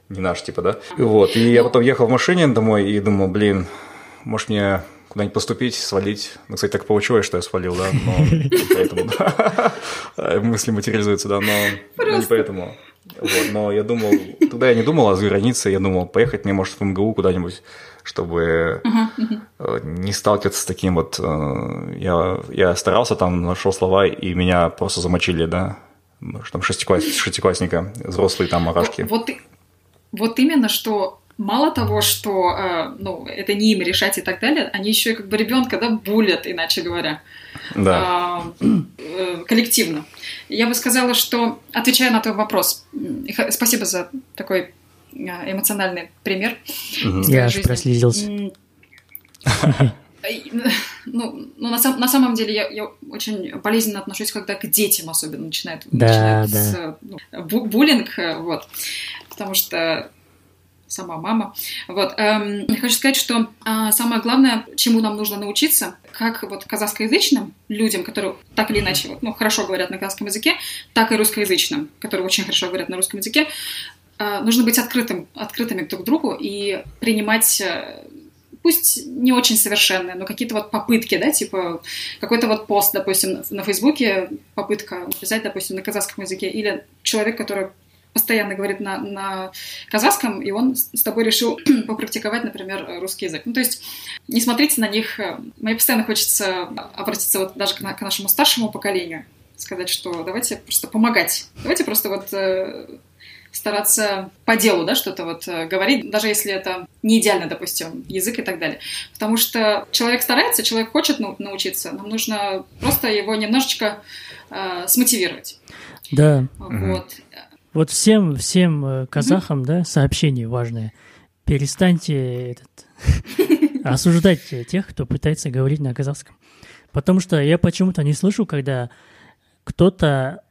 не наш, типа, да. Вот, и я потом ехал в машине домой и думал, блин, может мне куда-нибудь поступить, свалить. Ну, кстати, так получилось, что я свалил, да, но поэтому. [laughs] Мысли материализуются, да, но не поэтому. Вот, но я думал, тогда я не думал о границе, я думал, поехать мне, может, в МГУ куда-нибудь, чтобы uh-huh, не сталкиваться с таким вот... Э, я, я старался там, нашел слова, и меня просто замочили, да, там шестикласс, шестиклассника, взрослые там арашки. Вот, вот именно, что мало того, что э, ну, это не им решать и так далее, они еще и как бы ребенка да, булят, иначе говоря, да. э, коллективно. Я бы сказала, что, отвечая на твой вопрос, спасибо за такой э, эмоциональный пример. Я аж прослезился. [laughs] Ну, ну на, сам, на самом деле я, я очень болезненно отношусь, когда к детям особенно начинают, да, начинают да. с ну, буллинг, э, вот, потому что сама мама. Вот. Эм, я хочу сказать, что э, самое главное, чему нам нужно научиться, как вот казахскоязычным людям, которые так или иначе ну, хорошо говорят на казахском языке, так и русскоязычным, которые очень хорошо говорят на русском языке, э, нужно быть открытым, открытыми друг к другу и принимать э, пусть не очень совершенные, но какие-то вот попытки, да, типа какой-то вот пост, допустим, на Фейсбуке, попытка написать, допустим, на казахском языке, или человек, который постоянно говорит на, на казахском, и он с тобой решил [clears throat] попрактиковать, например, русский язык. Ну, то есть не смотрите на них. Мне постоянно хочется обратиться вот даже к, к нашему старшему поколению, сказать, что давайте просто помогать. Давайте просто вот э, стараться по делу, да, что-то вот э, говорить, даже если это не идеально, допустим, язык и так далее. Потому что человек старается, человек хочет ну, научиться, нам нужно просто его немножечко э, смотивировать. Да. Вот. Вот всем, всем э, казахам, mm-hmm. да, сообщение важное. Перестаньте этот, [laughs] осуждать тех, кто пытается говорить на казахском. Потому что я почему-то не слышу, когда кто-то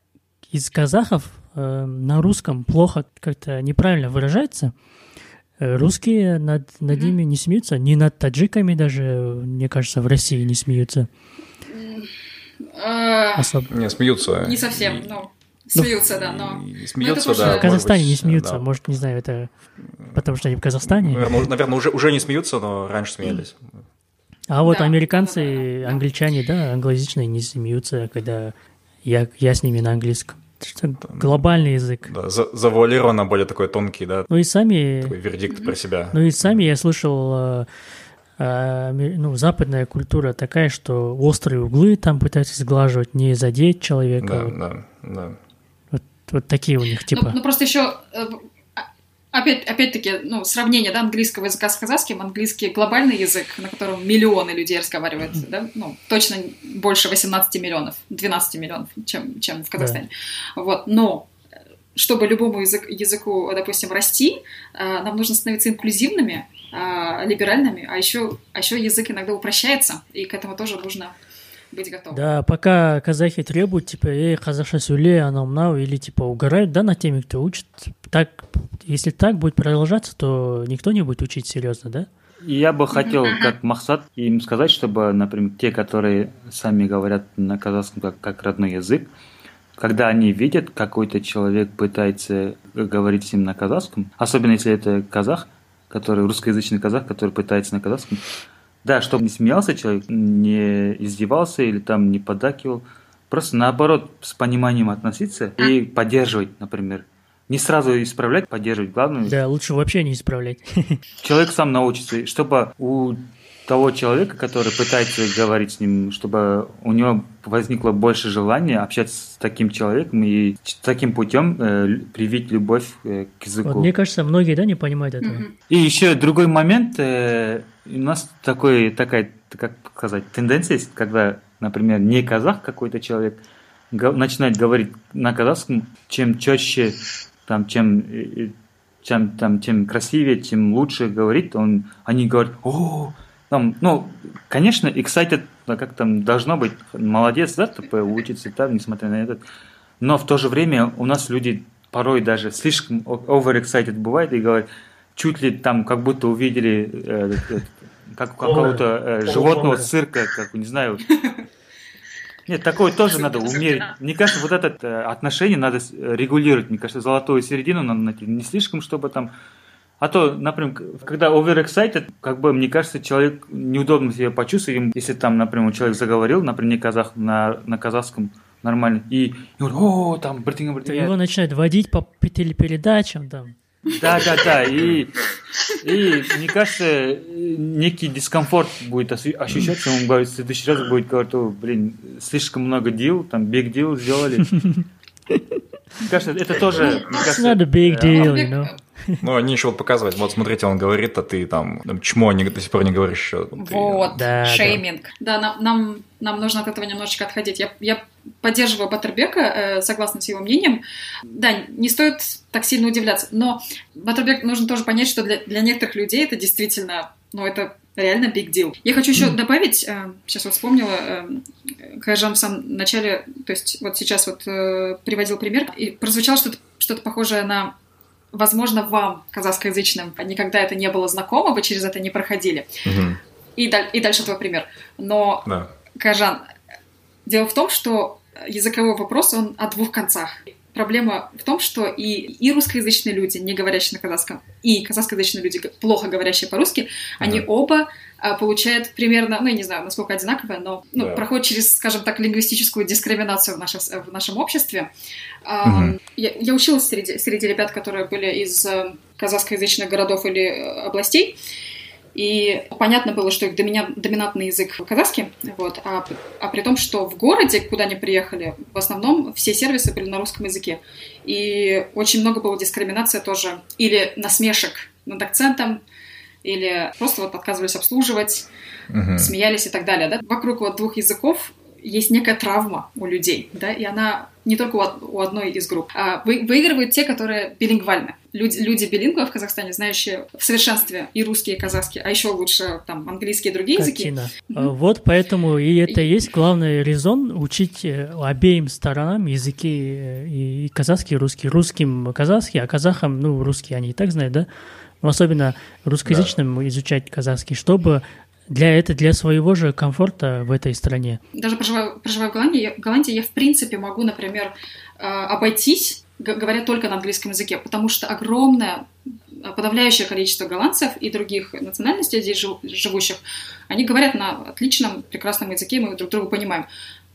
из казахов э, на русском плохо как-то неправильно выражается. Э, русские над, над ними не смеются, ни над таджиками даже, мне кажется, в России не смеются. Особо. Не смеются. Не совсем, но... Смеются, ну, да, но... Смеются, да. В Казахстане быть, не смеются, да. может, не знаю, это потому что они в Казахстане. Наверное, наверное уже, уже не смеются, но раньше смеялись. А вот да, американцы, да, англичане, да, англоязычные не смеются, когда я, я с ними на английском. Что глобальный язык. Да, за, завуалированно более такой тонкий, да. Ну и сами... Такой вердикт про себя. Ну и сами я слышал, э, э, ну, западная культура такая, что острые углы там пытаются сглаживать, не задеть человека. Да, да, да. Вот такие у них типа. Ну, ну просто еще э, опять, опять-таки, ну, сравнение, да, английского языка с казахским, английский глобальный язык, на котором миллионы людей разговаривают, да, ну, точно больше 18 миллионов, 12 миллионов, чем, чем в Казахстане. Да. Вот, но чтобы любому язык, языку, допустим, расти, э, нам нужно становиться инклюзивными, э, либеральными, а еще, а еще язык иногда упрощается, и к этому тоже нужно быть готовым. Да, пока казахи требуют, типа, эй, казахша сөйле, анау мынау, или типа угорают, да, на теме, кто учит. Так, если так будет продолжаться, то никто не будет учить серьезно, да? Я бы хотел, как Махсад, им сказать, чтобы, например, те, которые сами говорят на казахском как, как родной язык, когда они видят, какой-то человек пытается говорить с ним на казахском, особенно если это казах, который русскоязычный казах, который пытается на казахском, да, чтобы не смеялся человек, не издевался или там не поддакивал. Просто наоборот, с пониманием относиться и поддерживать, например. Не сразу исправлять, поддерживать. Главное... Да, лучше вообще не исправлять. [laughs] Человек сам научится, чтобы у того человека, который пытается говорить с ним, чтобы у него возникло больше желания общаться с таким человеком и таким путем э, привить любовь э, к языку. Вот, мне кажется, многие да, не понимают этого. И еще другой момент. Э, у нас такой, такая, как сказать, тенденция есть, когда, например, не казах какой-то человек начинает говорить на казахском, чем четче, там, чем э, чем, там, тем красивее, тем лучше говорит, он, они говорят, о, там, ну, конечно, excited, как там должно быть, молодец, да, ТП, учится там, несмотря на этот. Но в то же время у нас люди порой даже слишком overexcited бывает и говорят, чуть ли там как будто увидели э, э, как какого-то э, животного цирка, как, не знаю. [laughs] Нет, такое тоже надо умерить. Мне кажется, вот это э, отношение надо регулировать. Мне кажется, золотую середину надо найти. Не слишком, чтобы там а то, например, когда overexcited, как бы, мне кажется, человек неудобно себя почувствует, если там, например, человек заговорил, например, не казах, на, на казахском, нормально. И, и говорю, о, там, братинга, То братинга. его начинают водить по телепередачам там. Да, да, да. И, и мне кажется, некий дискомфорт будет ощущаться. Он говорит, в следующий раз будет говорить, «О, блин, слишком много дел, там, big deal сделали. [laughs] Мне кажется, это тоже, It's not a big deal, you Бек- know. [laughs] Ну, они еще вот показывают, вот смотрите, он говорит, а ты там, там, чмо не, до сих пор не говоришь еще. Вот, Да, да. шейминг. Да, нам, нам, нам нужно от этого немножечко отходить. Я, я поддерживаю Баттербека, э, согласна с его мнением. Да, не стоит так сильно удивляться, но Баттербек нужно тоже понять, что для, для некоторых людей это действительно, ну, это реально big deal. Я хочу еще добавить, э, сейчас вот вспомнила, э, Кайжан в самом начале, то есть вот сейчас вот э, приводил пример, и прозвучало что-то что похожее на возможно, вам, казахскоязычным, никогда это не было знакомо, вы через это не проходили. Мгм. И, даль- и дальше твой пример. Но, Да. Кажан, дело в том, что языковой вопрос, он о двух концах. Проблема в том, что и, и русскоязычные люди, не говорящие на казахском, и казахскоязычные люди, плохо говорящие по-русски, они Мгм. оба а, получают примерно, ну, я не знаю, насколько одинаковое, но ну, Да. проходят через, скажем так, лингвистическую дискриминацию в, нашем- в нашем обществе. Мгм. я, я училась среди, среди ребят, которые были из э, казахскоязычных городов или э, областей, и понятно было, что их доминя- доминантный язык казахский, вот, а, а при том, что в городе, куда они приехали, в основном все сервисы были на русском языке. И очень много было дискриминации тоже, или насмешек над акцентом, или просто вот отказывались обслуживать, Мгм. смеялись и так далее. Да? Вокруг вот двух языков есть некая травма у людей, да, и она не только у, од- у одной из групп. А вы- выигрывают те, которые билингвальны. Люди, люди билингвы в Казахстане, знающие в совершенстве и русский, и казахский, а еще лучше там английский и другие языки. Картина. Мгм. А Вот поэтому и это и есть главный резон учить э, обеим сторонам языки э, и и казахский, и русский. Русским казахский, а казахам, ну, русский они и так знают, да? Но особенно русскоязычным изучать казахский, чтобы для это для своего же комфорта в этой стране. Даже проживая, проживая в Голландии, я, в Голландии, я в принципе могу, например, э, обойтись, говоря только на английском языке, потому что огромное, э, подавляющее количество голландцев и других национальностей здесь жив- живущих, они говорят на отличном, прекрасном языке, мы друг друга понимаем.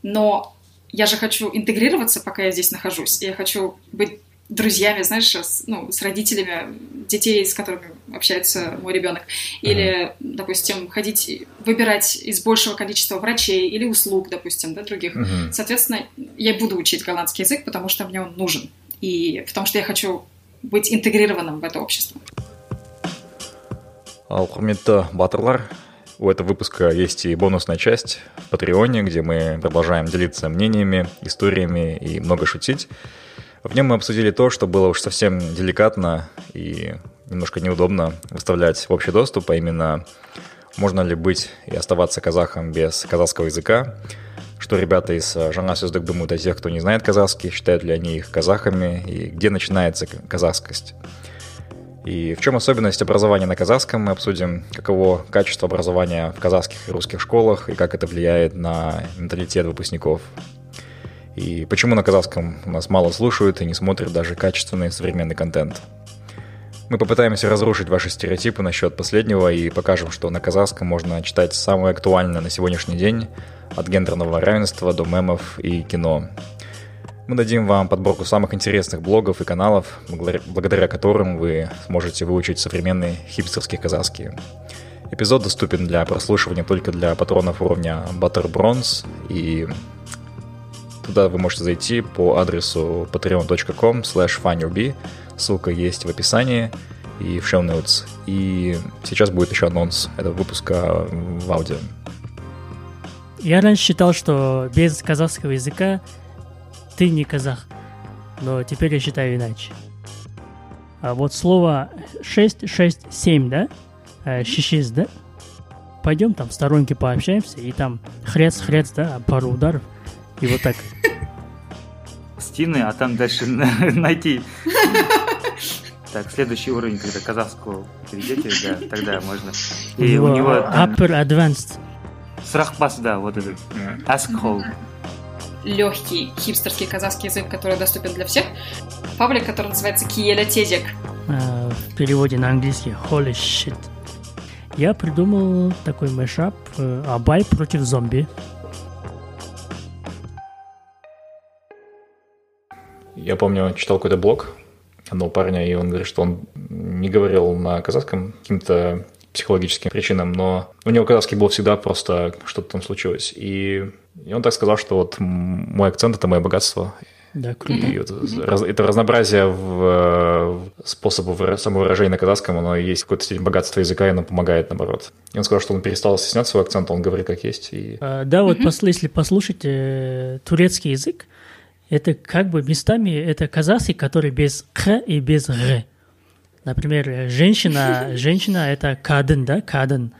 Но я же хочу интегрироваться, пока я здесь нахожусь. Я хочу быть друзьями, знаешь, с, ну, с родителями детей, с которыми общается мой ребенок. Или, допустим, ходить, выбирать из большего количества врачей или услуг, допустим, да, других. Мгм. Соответственно, я буду учить голландский язык, потому что мне он нужен. И потому что я хочу быть интегрированным в это общество. Ал құрметті батырлар, у этого выпуска есть и бонусная часть в Патреоне, где мы продолжаем делиться мнениями, историями и много шутить. В нем мы обсудили то, что было уж совсем деликатно и немножко неудобно выставлять в общий доступ, а именно можно ли быть и оставаться казахом без казахского языка, что ребята из э, Жана Сюздек думают о тех, кто не знает казахский, считают ли они их казахами, и где начинается казахскость. И в чем особенность образования на казахском, мы обсудим, каково качество образования в казахских и русских школах, и как это влияет на менталитет выпускников. И почему на казахском нас мало слушают и не смотрят даже качественный современный контент. Мы попытаемся разрушить ваши стереотипы насчет последнего и покажем, что на казахском можно читать самое актуальное на сегодняшний день, от гендерного равенства до мемов и кино. Мы дадим вам подборку самых интересных блогов и каналов, благодаря, которым вы сможете выучить современный хипстерский казахский. Эпизод доступен для прослушивания только для патронов уровня Butter Bronze, и туда вы можете зайти по адресу patreon.com slash ссылка есть в описании и в show notes. И сейчас будет еще анонс этого выпуска в аудио. Я раньше считал, что без казахского языка ты не казах, но теперь я считаю иначе. А вот слово 667, да? Э, Шишиз, да? Пойдем там в сторонке пообщаемся, и там хрец-хрец, да, пару ударов, и вот так. стены, а там дальше [laughs] найти. Так, следующий уровень, когда казахского перейдете, да, тогда можно. И у него Upper Advanced. срахпас, да, вот этот. Askhole. Легкий хипстерский казахский язык, который доступен для всех. Паблик, который называется Киеля Тезик. э, в переводе на английский holy shit. Я придумал такой мэшап э, Абай против зомби. Я помню, читал какой-то блог одного парня, и он говорит, что он не говорил на казахском каким-то психологическим причинам, но у него казахский был всегда просто что-то там случилось. И, и он так сказал, что вот мой акцент – это мое богатство. Да, круто. И вот это разнообразие в способах самовыражения на казахском, оно есть какое-то степень богатства языка, и оно помогает, наоборот. И он сказал, что он перестал стесняться свой акцент, он говорит как есть. И... А, да, вот mm-hmm. если послушать э, турецкий язык, это как бы местами это казахский, который без «х» и без «р». Например, женщина, [laughs] женщина это кадын, да, кадын.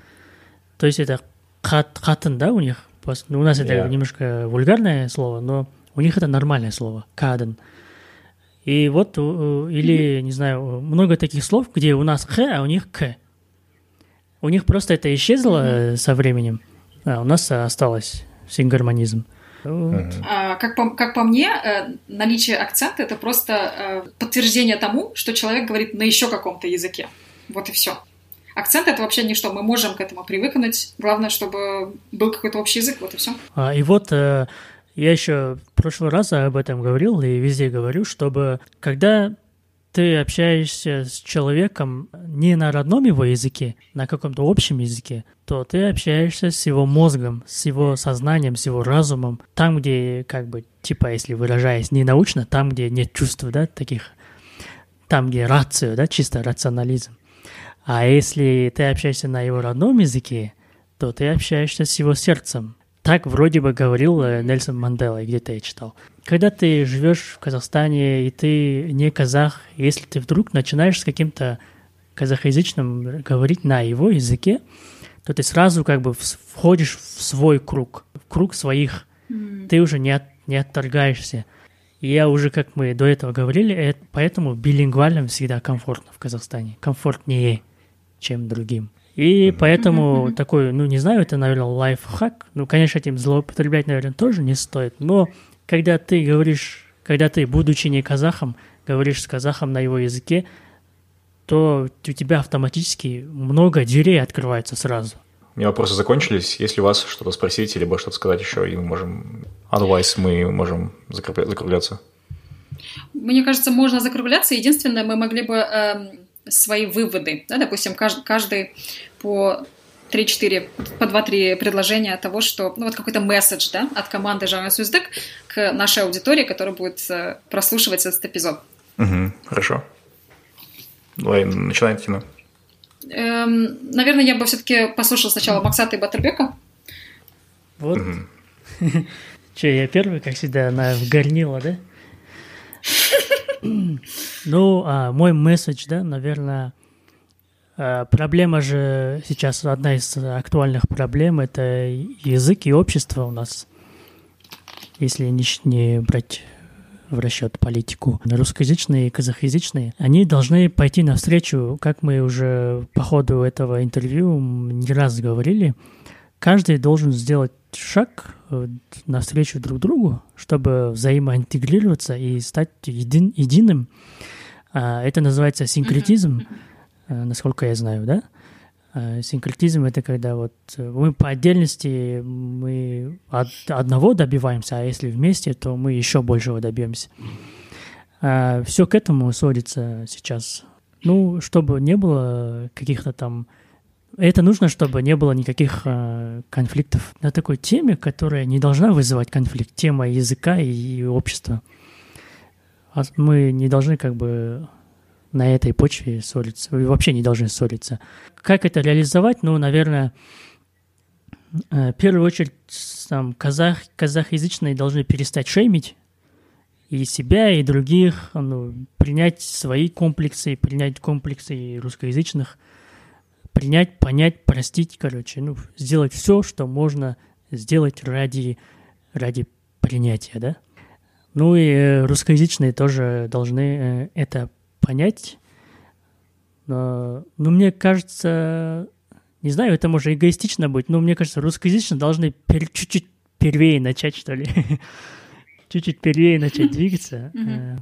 То есть это хат, хатын, да, у них. Ну, у нас это yeah. немножко вульгарное слово, но у них это нормальное слово, каден. И вот, или, не знаю, много таких слов, где у нас х, а у них к. У них просто это исчезло со временем, а у нас осталось сингармонизм. А, как, по, как по мне, э, наличие акцента это просто э, подтверждение тому, что человек говорит на еще каком-то языке. Вот и все. Акцент это вообще ничто. Мы можем к этому привыкнуть. Главное, чтобы был какой-то общий язык, вот и все. А, и вот э, я еще в прошлый раз об этом говорил и везде говорю, чтобы когда ты общаешься с человеком не на родном его языке, на каком-то общем языке, то ты общаешься с его мозгом, с его сознанием, с его разумом, там, где, как бы, типа, если выражаясь не научно, там, где нет чувств, да, таких, там, где рацию, да, чисто рационализм. А если ты общаешься на его родном языке, то ты общаешься с его сердцем, так вроде бы говорил э, Нельсон Мандела, где-то я читал. Когда ты живешь в Казахстане, и ты не казах, если ты вдруг начинаешь с каким-то казахоязычным говорить на его языке, то ты сразу как бы входишь в свой круг, в круг своих. Mm. Ты уже не, от, не отторгаешься. И я уже, как мы до этого говорили, это, поэтому билингвальным всегда комфортно в Казахстане. Комфортнее, чем другим. И поэтому такой, ну не знаю, это, наверное, лайфхак. Ну, конечно, этим злоупотреблять, наверное, тоже не стоит. Но когда ты говоришь, когда ты, будучи не казахом, говоришь с казахом на его языке, то у тебя автоматически много дверей открывается сразу. У меня вопросы закончились. Если у вас что-то спросить, либо что-то сказать еще, и мы можем... Otherwise мы можем закругляться. Мне кажется, можно закругляться. Единственное, мы могли бы э, свои выводы. Да, допустим, каждый, каждый по 3-4, по 2-3 предложения того, что, ну, вот какой-то месседж, да, от команды Жанна Суздык к нашей аудитории, которая будет э, прослушивать этот эпизод. Угу, хорошо. Давай, начинай, Тина. Эм, наверное, я бы все-таки послушала сначала Максата и Баттербека. Вот. Угу. [laughs] Че, я первый, как всегда, она вгорнила, да? [laughs] Ну, а, мой месседж, да, наверное, а, проблема же сейчас одна из актуальных проблем это язык и общество у нас, если не, не брать в расчет политику. Русскоязычные и казахоязычные, они должны пойти навстречу, как мы уже по ходу этого интервью не раз говорили, каждый должен сделать шаг э, навстречу друг другу, чтобы взаимоинтегрироваться и стать един, единым. А, это называется синкретизм, mm-hmm. насколько я знаю, да? А, синкретизм — это когда вот э, мы по отдельности мы от одного добиваемся, а если вместе, то мы еще большего добьемся. Все к этому сводится сейчас. Ну, чтобы не было каких-то там это нужно, чтобы не было никаких э, конфликтов на такой теме, которая не должна вызывать конфликт. Тема языка и, и общества. А мы не должны как бы на этой почве ссориться. Вы вообще не должны ссориться. Как это реализовать? Ну, наверное, э, в первую очередь там, казах, казахоязычные должны перестать шеймить и себя, и других, ну, принять свои комплексы, принять комплексы русскоязычных – принять, понять, простить, короче, ну, сделать все, что можно сделать ради, ради принятия, да. Ну и э, русскоязычные тоже должны э, это понять. Но, ну, мне кажется, не знаю, это может эгоистично быть, но мне кажется, русскоязычные должны пер, чуть-чуть первее начать, что ли. [laughs] чуть-чуть первее начать [laughs] двигаться. Э,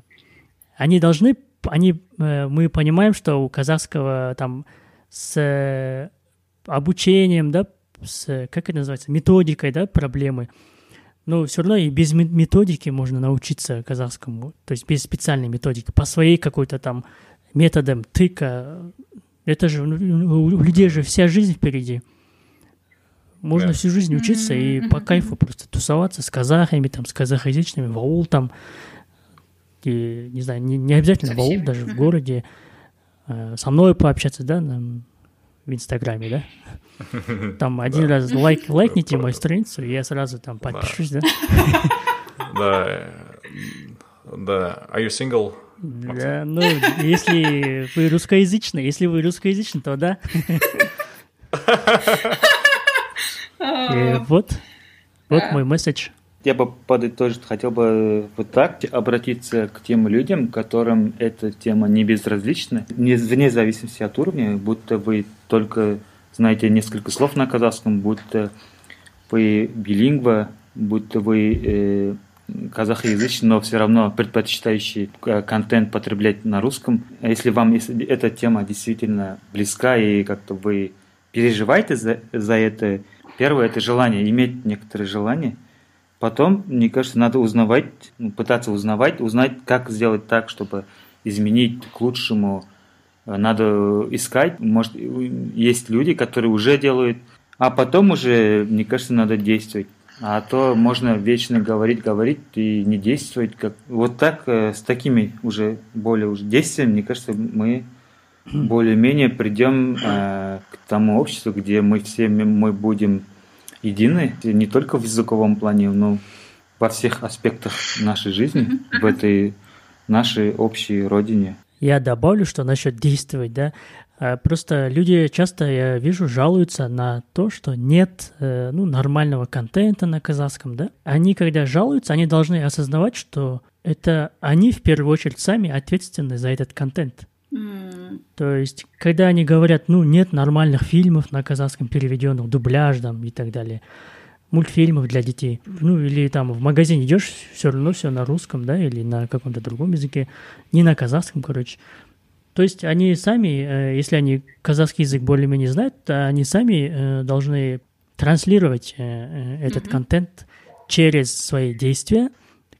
они должны, они, мы понимаем, что у казахского там с э, обучением, да, с, как это называется, методикой, да, проблемы. Но все равно и без методики можно научиться казахскому, то есть без специальной методики, по своей какой-то там методам тыка. Это же у людей же вся жизнь впереди. Можно всю жизнь учиться и по кайфу просто тусоваться с казахами, там, с казахоязычными, в аул там, и, не знаю, не, не обязательно в аул, даже в городе, со мной пообщаться, да, на, в Инстаграме, да? Там один раз лайк, лайкните мою страницу, и я сразу там подпишусь, да? Да, да. Are you single? Да, ну, если вы русскоязычный, если вы русскоязычный, то да. [laughs] И вот, вот мой месседж. Я бы подытожить хотел бы вот так обратиться к тем людям, которым эта тема не безразлична, вне зависимости от уровня, будто вы только знаете несколько слов на казахском, будто вы билингва, будто вы э, казахоязычный, но все равно предпочитающий э, контент потреблять на русском. А если вам если эта тема действительно близка и как-то вы переживаете за, за это, первое это желание, иметь некоторые желания. Потом, мне кажется, надо узнавать, ну, пытаться узнавать, узнать, как сделать так, чтобы изменить к лучшему. Надо искать, может, есть люди, которые уже делают, а потом уже, мне кажется, надо действовать. А то можно вечно говорить, говорить и не действовать. Как... Вот так, э, с такими уже более уже действиями, мне кажется, мы более-менее придем э, к тому обществу, где мы все мы будем едины, не только в языковом плане, но во всех аспектах нашей жизни, в этой нашей общей родине. Я добавлю, что насчет действовать, да, а, просто люди часто, я вижу, жалуются на то, что нет э, ну, нормального контента на казахском, да. Они, когда жалуются, они должны осознавать, что это они в первую очередь сами ответственны за этот контент. Mm. То есть, когда они говорят, ну, нет нормальных фильмов на казахском переведенных, дубляж там и так далее, мультфильмов для детей, ну, или там в магазин идешь, все равно все на русском, да, или на каком-то другом языке, не на казахском, короче. То есть они сами, э, если они казахский язык более-менее знают, то они сами э, должны транслировать э, этот mm-hmm. контент через свои действия,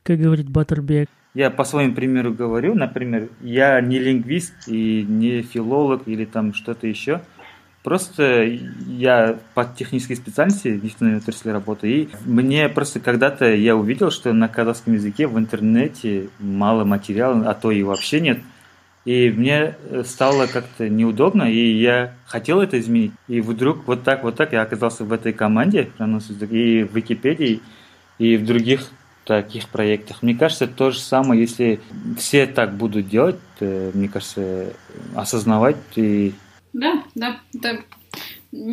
как говорит Баттербек. Я по своему примеру говорю, например, я не лингвист и не филолог или там что-то еще. Просто я по технической специальности в нефтяной отрасли работаю, и мне просто когда-то я увидел, что на казахском языке в интернете мало материала, а то и вообще нет. И мне э, стало как-то неудобно, и я хотел это изменить. И вдруг вот так, вот так я оказался в этой команде, и в Википедии, и в других таких проектах. Мне кажется, то же самое, если все так будут делать, мне кажется, осознавать и... Да, да, это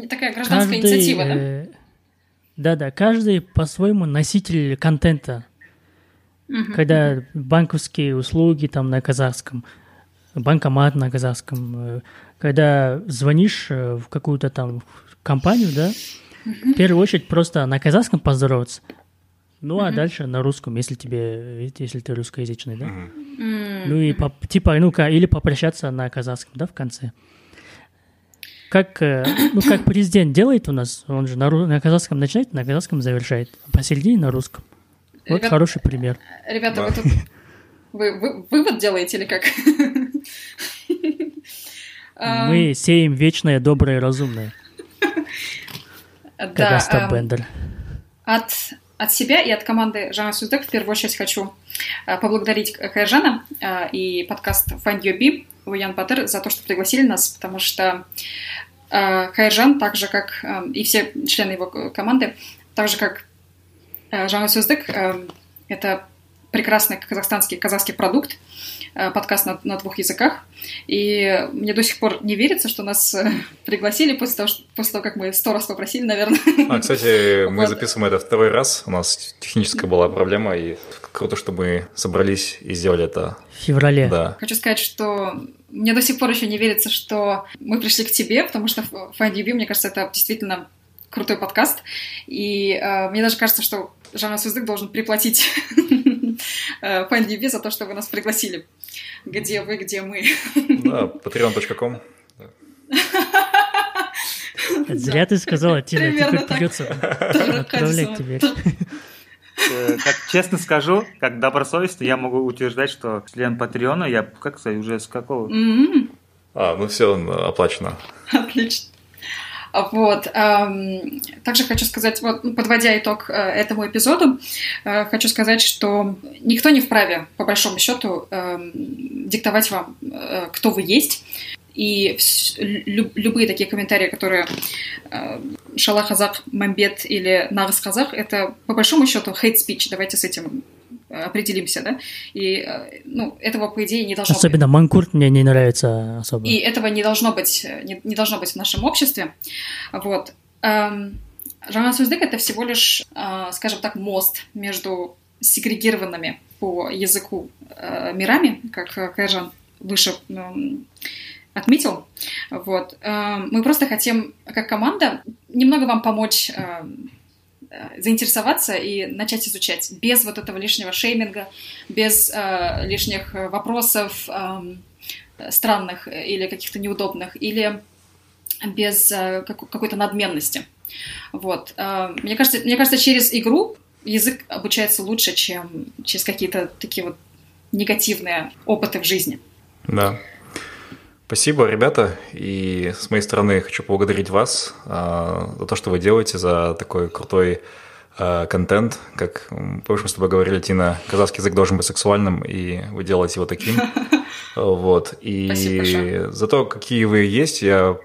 такая гражданская каждый, инициатива, да? Э, да-да, каждый по-своему носитель контента. Угу. Когда банковские услуги там на казахском – банкомат на казахском, э, когда звонишь э, в какую-то там компанию, да, в первую очередь просто на казахском поздороваться, ну а дальше на русском, если тебе, если ты русскоязычный, да. Ну и по, типа, ну-ка, или попрощаться на казахском, да, в конце. Как, э, [coughs] ну, как президент делает у нас, он же на, на казахском начинает, на казахском завершает, а посередине на русском. Вот Ребят, хороший пример. Ребята, да. вы тут [laughs] вы, вы вывод делаете или как? [laughs] Мы сеем вечное, доброе, разумное. [laughs] Да, Остап Бендер. От, от себя и от команды Жана Суздек в первую очередь хочу а, поблагодарить Кайржана а, и подкаст Find Your Bee Ян Паттер за то, что пригласили нас, потому что Кайржан, так же как и все члены его команды, так же как Жана Суздек, это прекрасный казахстанский казахский продукт, э, подкаст на, на двух языках. И мне до сих пор не верится, что нас э, [laughs] пригласили после того, что, после того как мы сто раз попросили, наверное. А, кстати, [laughs] мы записываем это второй раз. У нас техническая была проблема, и круто, что мы собрались и сделали это. В феврале. Да. Хочу сказать, что мне до сих пор еще не верится, что мы пришли к тебе, потому что Find You мне кажется, это действительно крутой подкаст. И э, мне даже кажется, что Жанна Суздык должен приплатить [laughs] FindDB за то, что вы нас пригласили. Где вы, где мы. Да, patreon.com. Зря ты сказала, Тина, теперь придется отправлять тебе. э, как честно скажу, как добросовестно, я могу утверждать, что член Патреона, я, как сказать, уже с какого? А, ну все, оплачено. Отлично. Вот. Также хочу сказать, вот, ну, подводя итог э, этому эпизоду, э, хочу сказать, что никто не вправе, по большому счету, эм, диктовать вам, э, кто вы есть. И любые такие комментарии, которые Шалах Казах, Мамбет или Нарс Казах, это по большому счету speech. Давайте с этим определимся, да? И, э, ну, этого, по идее, не должно быть. Особенно Манкурт мне не нравится особо. И этого не должно быть, э, не, не должно быть в нашем обществе. Вот. Эм, Жанна Суздык это всего лишь, э, скажем так, мост между сегрегированными по языку мирами, как Кайжан выше эм, отметил. Вот. Эм, Мы просто хотим, как команда, немного вам помочь эм, заинтересоваться и начать изучать без вот этого лишнего шейминга, без э, лишних э, вопросов, эм, странных или каких-то неудобных, или без э, как- какой-то надменности. Вот. Э, Мне кажется, мне кажется, через игру язык обучается лучше, чем через какие-то такие вот негативные опыты в жизни. Да. Спасибо, ребята. И с моей стороны хочу поблагодарить вас а, за то, что вы делаете, за такой крутой а, контент. Как помнишь, мы с тобой говорили, Тина, казахский язык должен быть сексуальным, и вы делаете его таким. [laughs] Вот. И за то, какие вы есть, я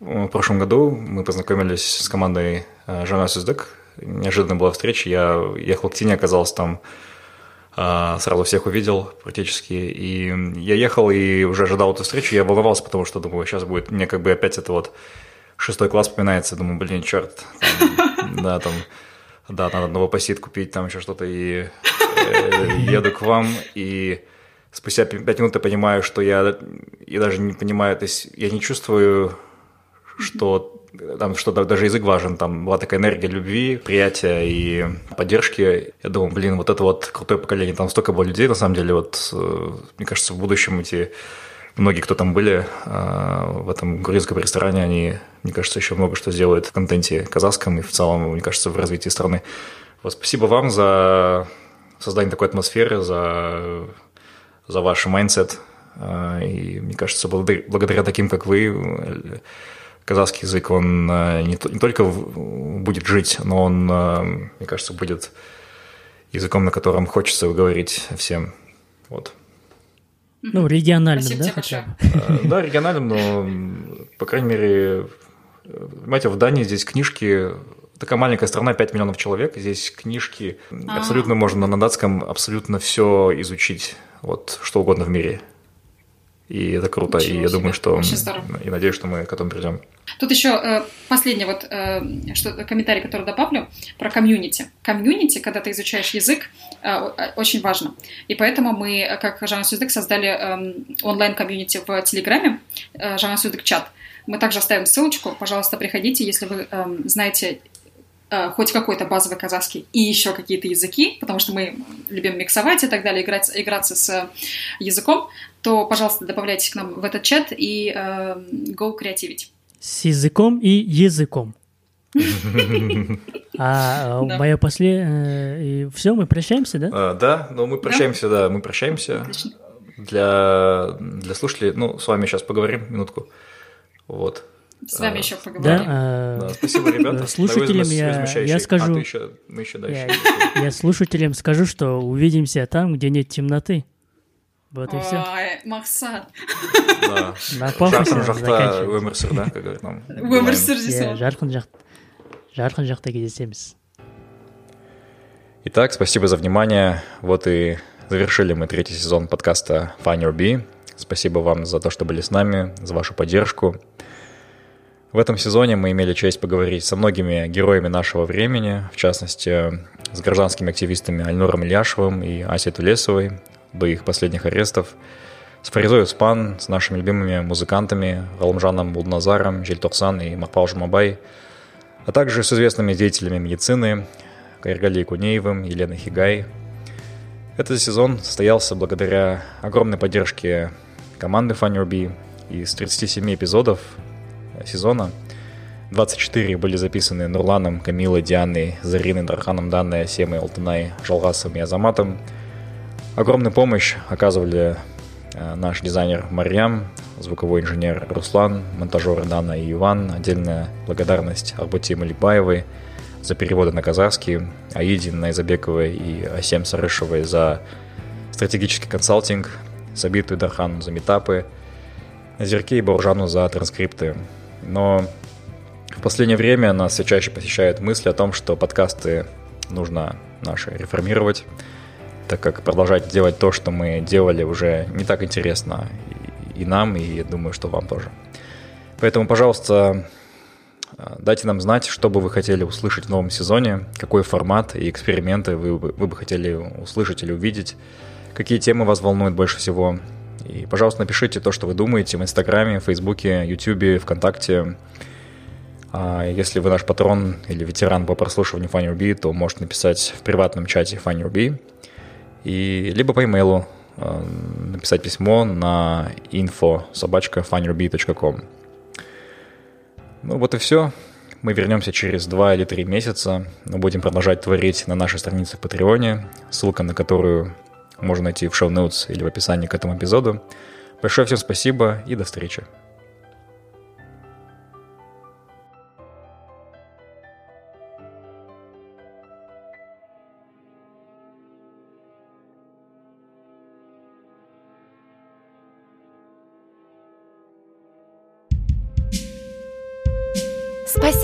в прошлом году мы познакомились с командой а, Жана Суздек. Неожиданно была встреча. Я ехал к Тине, оказался там сразу всех увидел практически. И я ехал и уже ожидал эту встречу. Я волновался, потому что думаю, сейчас будет мне как бы опять это вот шестой класс вспоминается. Думаю, блин, черт. там, да, там, да, надо новопосит купить, там еще что-то. И э, еду к вам, и спустя пять минут я понимаю, что я, я даже не понимаю, то есть я не чувствую, что там что да- даже язык важен, там была такая энергия любви, приятия и поддержки. Я думаю, блин, вот это вот крутое поколение, там столько было людей, на самом деле, вот, э, мне кажется, в будущем эти многие, кто там были э, в этом грузинском ресторане, они, мне кажется, еще много что сделают в контенте казахском и в целом, мне кажется, в развитии страны. Вот спасибо вам за создание такой атмосферы, за, за ваш mindset. Э, И мне кажется, благодаря, таким, как вы, казахский язык, он э, не, не только будет жить, но он, э, мне кажется, будет языком, на котором хочется говорить всем. Вот. Ну, региональным, Спасибо да, хотя? Э, Да, региональным, но, по крайней мере, понимаете, в Дании здесь книжки, такая маленькая страна, 5 миллионов человек, здесь книжки, А. абсолютно можно на датском абсолютно все изучить, вот что угодно в мире. И это круто, и Ничего я думаю, себе. что, Очень здорово. и надеюсь, что мы к этому придем. Тут еще э, последний вот э, что, комментарий, который добавлю про комьюнити. Комьюнити, когда ты изучаешь язык, э, э, очень важно. И поэтому мы, э, как Жанна Сюздык, создали эм, онлайн-комьюнити в Телеграме, э, Жанна Сюздык чат. Мы также оставим ссылочку. Пожалуйста, приходите, если вы эм, знаете э, хоть какой-то базовый казахский и еще какие-то языки, потому что мы любим миксовать и так далее, играть, играться с языком, то, пожалуйста, добавляйтесь к нам в этот чат и э, go креативить. С языком и языком. [laughs] А Да. мое последнее... И все, мы прощаемся, да? А, да, ну мы прощаемся, да, мы прощаемся. Для, для слушателей, ну, с вами сейчас поговорим минутку. Вот. С вами А, еще Да, поговорим. а, Да, спасибо, ребята. [laughs] Слушателям Да, я- я А, скажу- ты еще, мы еще дальше. я, я слушателям скажу, что увидимся там, где нет темноты вот и все мақсат жарқын жақта өмір сүр да как өмір сүр десе жарқын жақ жарқын жақта кездесеміз итак спасибо за внимание. Вот и завершили мы третий сезон подкаста Find Your Bee. Спасибо вам за то, что были с нами, за вашу поддержку. В этом сезоне мы имели честь поговорить со многими героями нашего времени, в частности, э, с гражданскими активистами Альнуром Ильяшевым и Асей Тулесовой, до их последних арестов, с Фаризой Успан, с нашими любимыми музыкантами Галымжаном Булдназаром, Жельтоксан и Махпал Жумабай, а также с известными деятелями медицины Кайргали Кунеевым, Еленой Хигай. Этот сезон состоялся благодаря огромной поддержке команды Funny. Из 37 эпизодов сезона 24 были записаны Нурланом, Камилой, Дианой, Зариной, Дарханом, Данной, Асемой, Алтынай, Жалгасом и Азаматом. Огромную помощь оказывали э, наш дизайнер Марьям, звуковой инженер Руслан, монтажеры Дана и Иван. Отдельная благодарность Арбути Малибаевой за переводы на казахский, Аиде Найзабековой и Асем Сарышевой за стратегический консалтинг, Сабиту Дархану за метапы, Зерке и Бауржану за транскрипты. Но в последнее время нас все чаще посещают мысли о том, что подкасты нужно наши реформировать, так как продолжать делать то, что мы делали, уже не так интересно и, нам, и думаю, что вам тоже. Поэтому, пожалуйста, дайте нам знать, что бы вы хотели услышать в новом сезоне, какой формат и эксперименты вы, вы бы хотели услышать или увидеть, какие темы вас волнуют больше всего. И, пожалуйста, напишите то, что вы думаете в Инстаграме, Фейсбуке, Ютубе, ВКонтакте. А если вы наш патрон или ветеран по прослушиванию FunnyRB, то можете написать в приватном чате FunnyRB, и либо по имейлу э, написать письмо на info собачка Ну вот и все. Мы вернемся через два или три месяца, но будем продолжать творить на нашей странице в Патреоне, ссылка на которую можно найти в шоу-ноутс или в описании к этому эпизоду. Большое всем спасибо и до встречи.